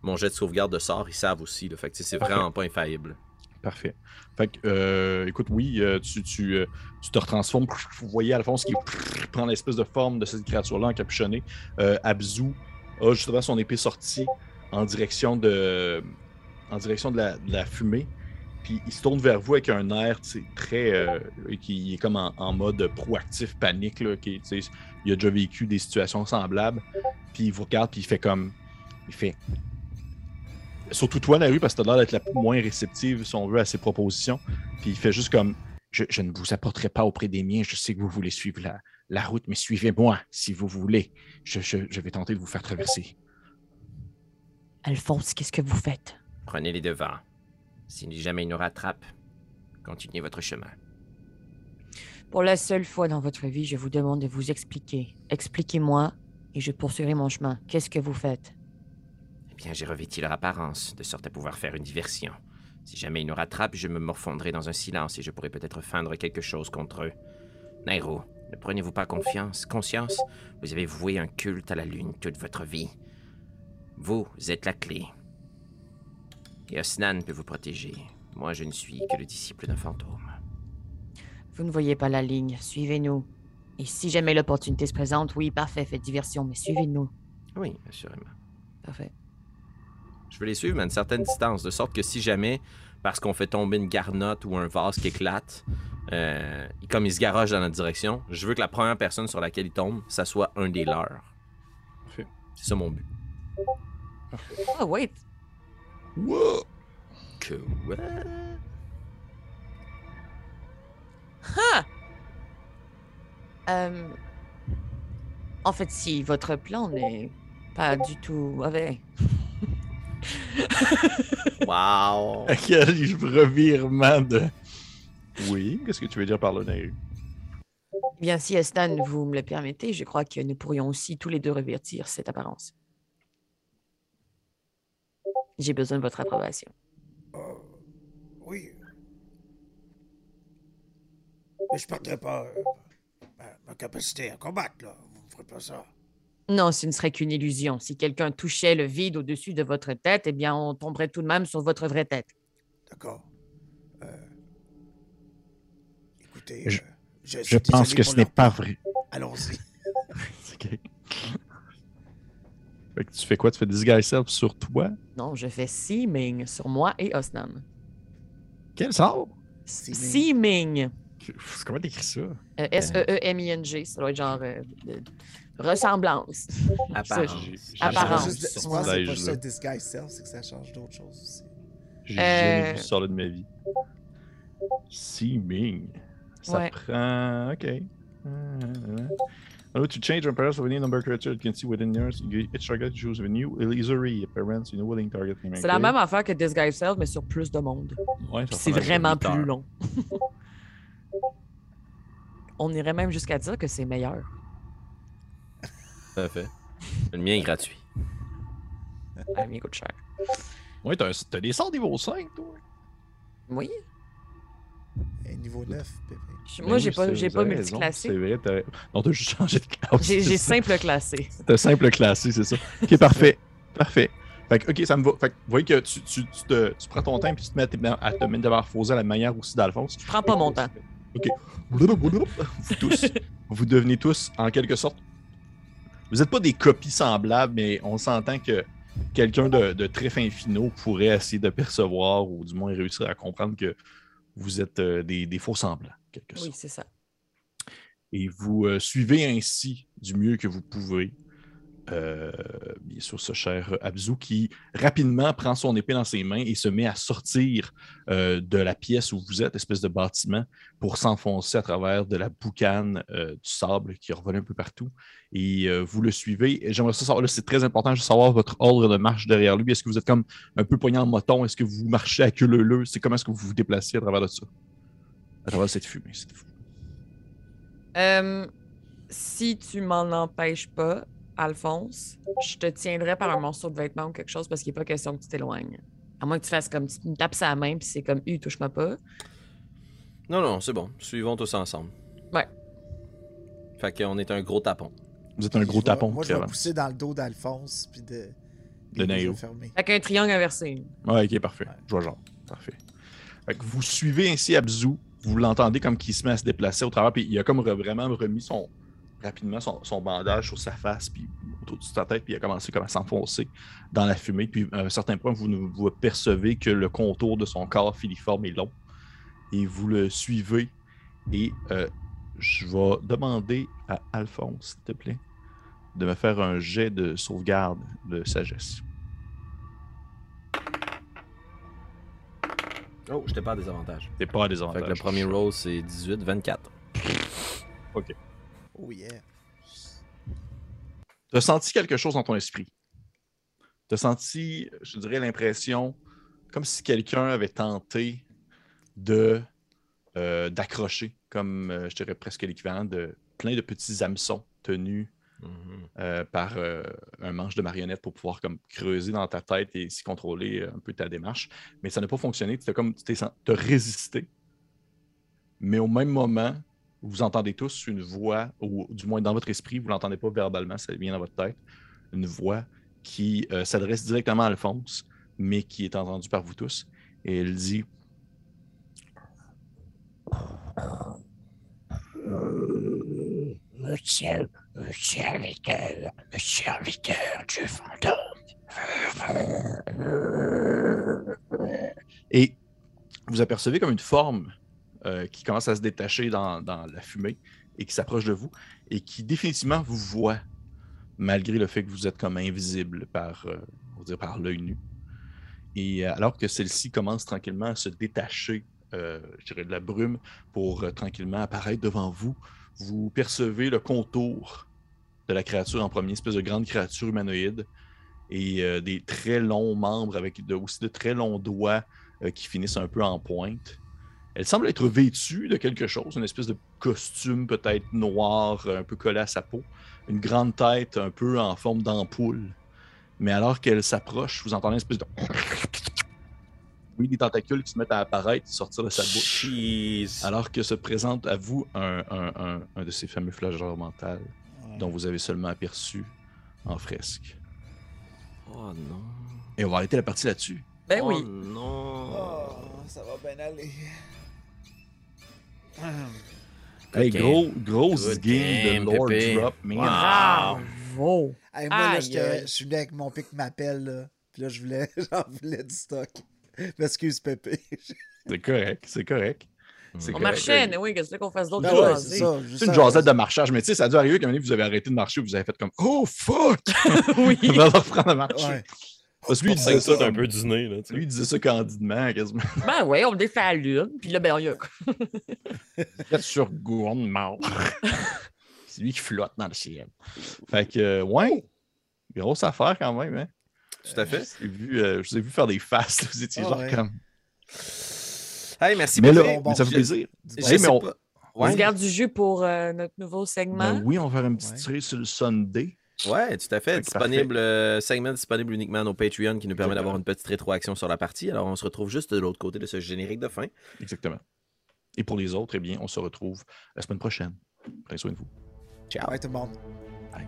mon jet de sauvegarde de sort, ils savent aussi. Là, fait que tu c'est vraiment pas infaillible. Parfait. Fait que, euh, écoute, oui, euh, tu, tu, euh, tu te retransformes. Vous voyez Alphonse qui prend l'espèce de forme de cette créature-là encapuchonnée. Abzu a justement son épée sortie en direction de, en direction de la, de la fumée. Puis il se tourne vers vous avec un air très. qui est comme en, mode proactif, panique. Là, qui, il a déjà vécu des situations semblables. Puis il vous regarde, puis il fait comme. Il fait. Surtout toi, Naru, parce que tu as l'air d'être la moins réceptive, si on veut, à ses propositions. Puis il fait juste comme je, je ne vous apporterai pas auprès des miens. Je sais que vous voulez suivre la, la route, mais suivez-moi si vous voulez. Je, je- je vais tenter de vous faire traverser. Alphonse, qu'est-ce que vous faites? Prenez les devants. Si jamais ils nous rattrapent, continuez votre chemin. Pour la seule fois dans votre vie, je vous demande de vous expliquer. Expliquez-moi et je poursuivrai mon chemin. Qu'est-ce que vous faites? Bien, j'ai revêti leur apparence, de sorte à pouvoir faire une diversion. Si jamais ils nous rattrapent, je me morfondrai dans un silence et je pourrai peut-être feindre quelque chose contre eux. Nairo, ne prenez-vous pas confiance, conscience? Vous avez voué un culte à la lune toute votre vie. Vous êtes la clé. Et Osnan peut vous protéger. Moi, je ne suis que le disciple d'un fantôme. Vous ne voyez pas la ligne. Suivez-nous. Et si jamais l'opportunité se présente, oui, parfait, faites diversion, mais suivez-nous. Oui, assurément. Parfait. Je veux les suivre, mais à une certaine distance, de sorte que si jamais, parce qu'on fait tomber une garnotte ou un vase qui éclate, euh, comme ils se garagent dans notre direction, je veux que la première personne sur laquelle ils tombent, ça soit un des leurs. Parfait. C'est ça mon but. Oh, wait. Wow! Que ouais. Euh, En fait, si votre plan n'est pas du tout mauvais. Wow! Quel revirement de. Oui, qu'est-ce que tu veux dire par Nairu? Eh Bien, si Estan, vous me le permettez, je crois que nous pourrions aussi tous les deux revertir cette apparence. J'ai besoin de votre approbation. Euh, oui. Mais je perdrai pas euh, ma, ma capacité à combattre, là. Vous ne ferez pas ça. Non, ce ne serait qu'une illusion. Si quelqu'un touchait le vide au-dessus de votre tête, eh bien, on tomberait tout de même sur votre vraie tête. D'accord. Euh, écoutez, Je- euh, je, pense que ce n'est pas vrai. Allons-y. Fait que tu fais quoi? Tu fais disguise self sur toi? Non, je fais Seeming sur moi et Osnan. Quel sort? Seeming. Comment t'écris ça? Euh, S-E-E-M-I-N-G. Ça doit être genre euh, ressemblance. Apparence. Apparence. c'est pas ça, disguise self, c'est que ça change d'autres choses aussi. J'ai jamais Euh, vu ça là de ma vie. Seeming. Ça Ouais. prend. Ok. Uh, Allow to change appearance of any number of creatures you can see within yours. You- Each target choose a new illusory appearance in a willing target. C'est la même affaire que Disguise Self, mais sur plus de monde. Ouais, c'est vraiment plus long. On irait même jusqu'à dire que c'est meilleur. Tout à fait. Le mien est gratuit. Ah, mais il coûte cher. Ouais, t'as des sorts niveau 5, toi? Oui. Et niveau 9, pépé. Je- Ben Moi, oui, j'ai pas, c'est- j'ai pas multiclassé. C'est vrai, t'as. Non, t'as juste changé de classe. J'ai simple classé. T'as simple classé, c'est ça. Ok, parfait. Parfait. Fait que, ok, ça me va. Fait que, vous voyez que tu, tu, tu, te, tu prends ton temps puis tu te mets à, te- à te métamorphoser à la manière aussi d'Alphonse. Je prends pas mon temps. Ok. Vous tous, vous devenez tous, en quelque sorte, vous n'êtes pas des copies semblables, mais on s'entend que quelqu'un de, de très fin finot pourrait essayer de percevoir ou du moins réussir à comprendre que vous êtes euh, des, des faux semblants, quelque sorte Oui, c'est ça. et vous euh, suivez ainsi du mieux que vous pouvez. Euh, bien sûr, ce cher Abzu qui rapidement prend son épée dans ses mains et se met à sortir euh, de la pièce où vous êtes, espèce de bâtiment, pour s'enfoncer à travers de la boucane euh, du sable qui revenait un peu partout. Et euh, vous le suivez. J'aimerais savoir, là, c'est très important de savoir votre ordre de marche derrière lui. Est-ce que vous êtes comme un peu poignant en moton? Est-ce que vous marchez à queue leu C'est comment est-ce que vous vous déplacez à travers de ça? À travers cette fumée. cette fumée. Si tu m'en empêches pas, Alphonse, je te tiendrai par un morceau de vêtement ou quelque chose parce qu'il n'est pas question que tu t'éloignes. À moins que tu fasses comme tu me tapes sa main puis c'est comme U, touche-moi pas. Non, non, c'est bon. Suivons tous ensemble. Ouais. Fait qu'on est un gros tapon. Vous êtes un gros tapon. Moi, je vais pousser dans le dos d'Alphonse, puis de. De fermés. Fait qu'un triangle inversé. Ouais, ok, parfait. Ouais. Je vois genre. Parfait. Fait que vous suivez ainsi Abzu. Vous l'entendez comme qu'il se met à se déplacer au travers. Puis il a comme re- vraiment remis son rapidement son, son bandage sur sa face, puis autour de sa tête, puis il a commencé comme à s'enfoncer dans la fumée. Puis à un certain point, vous, vous percevez que le contour de son corps filiforme est long. Et vous le suivez. Et euh, je vais demander à Alphonse, s'il te plaît, de me faire un jet de sauvegarde de sagesse. Oh, j'étais pas à désavantage. C'est pas à Fait désavantage. que le premier roll, c'est 18, 24. Oh yeah. Tu as senti quelque chose dans ton esprit? Tu as senti, je dirais, l'impression comme si quelqu'un avait tenté de euh, d'accrocher, comme euh, je dirais presque l'équivalent de plein de petits hameçons tenus Mhm. euh, par euh, un manche de marionnette pour pouvoir comme creuser dans ta tête et s'y contrôler un peu ta démarche. Mais ça n'a pas fonctionné. Tu as comme tu t'es résisté. Mais au même moment, vous entendez tous une voix, ou du moins dans votre esprit, vous l'entendez pas verbalement, ça vient dans votre tête, une voix qui euh, s'adresse directement à Alphonse, mais qui est entendue par vous tous. Et elle dit Monsieur, monsieur serviteur, monsieur serviteur du fantôme. Et vous apercevez comme une forme euh, qui commence à se détacher dans, la fumée et qui s'approche de vous et qui définitivement vous voit, malgré le fait que vous êtes comme invisible par, euh, l'œil nu. Et euh, alors que celle-ci commence tranquillement à se détacher, de la brume pour tranquillement apparaître devant vous, vous percevez le contour de la créature en premier, une espèce de grande créature humanoïde et des très longs membres avec aussi de très longs doigts qui finissent un peu en pointe. Elle semble être vêtue de quelque chose, une espèce de costume peut-être noir, un peu collé à sa peau, une grande tête un peu en forme d'ampoule. Mais alors qu'elle s'approche, vous entendez une espèce de... Oui, des tentacules qui se mettent à apparaître, sortir de sa bouche. Jeez. Alors que se présente à vous un, un- un- un de ces fameux flageurs mentales dont vous avez seulement aperçu en fresque. Oh non. Et on va arrêter la partie là-dessus. Ben oh oui. non. Oh, ça va bien aller. Hey, gros, grosse Good game, game, de Lord Pépé. Drop, man. Wow. Bravo. Hey, moi, là, je suis venu avec mon pic m'appelle, là. Puis là, je voulais, j'en voulais du stock. M'excuse, Pépé. C'est correct, c'est correct. On correct. marchait, mais oui, qu'est-ce qu'on fasse d'autre Ben ouais, c'est une jasette de marchage, mais tu sais, ça a dû arriver qu'à un moment donné, vous avez arrêté de marcher, vous avez fait comme Oh fuck! oui. On va reprendre à marcher. Ouais. Parce que lui, il disait ça, ça, un peu du nez, là. Lui, il disait ça candidement, quasiment. Ben oui, on défait la lune, puis là, ben, il y a... Peut-être sur mort. C'est lui qui flotte dans le ciel. Fait que, euh, ouais, grosse affaire quand même, hein. Tout à fait. Je vous ai vu, euh, je vous ai vu faire des faces, là, vous étiez Ah genre ouais. comme. Hey, merci Mais là, Pépé. bon, mais ça fait plaisir. Hey, mais on- se garde du jus pour euh, notre nouveau segment. Ben oui, on va faire un petit Ouais. tiré sur le Sunday. Ouais, tout à fait. Disponible, euh, segment disponible uniquement à nos Patreon qui nous permet d'avoir une petite rétroaction sur la partie. Alors, on se retrouve juste de l'autre côté de ce générique de fin. Exactement. Et pour les autres, eh bien, on se retrouve la semaine prochaine. Prenez soin de vous. Ciao. Tout le monde. Bye.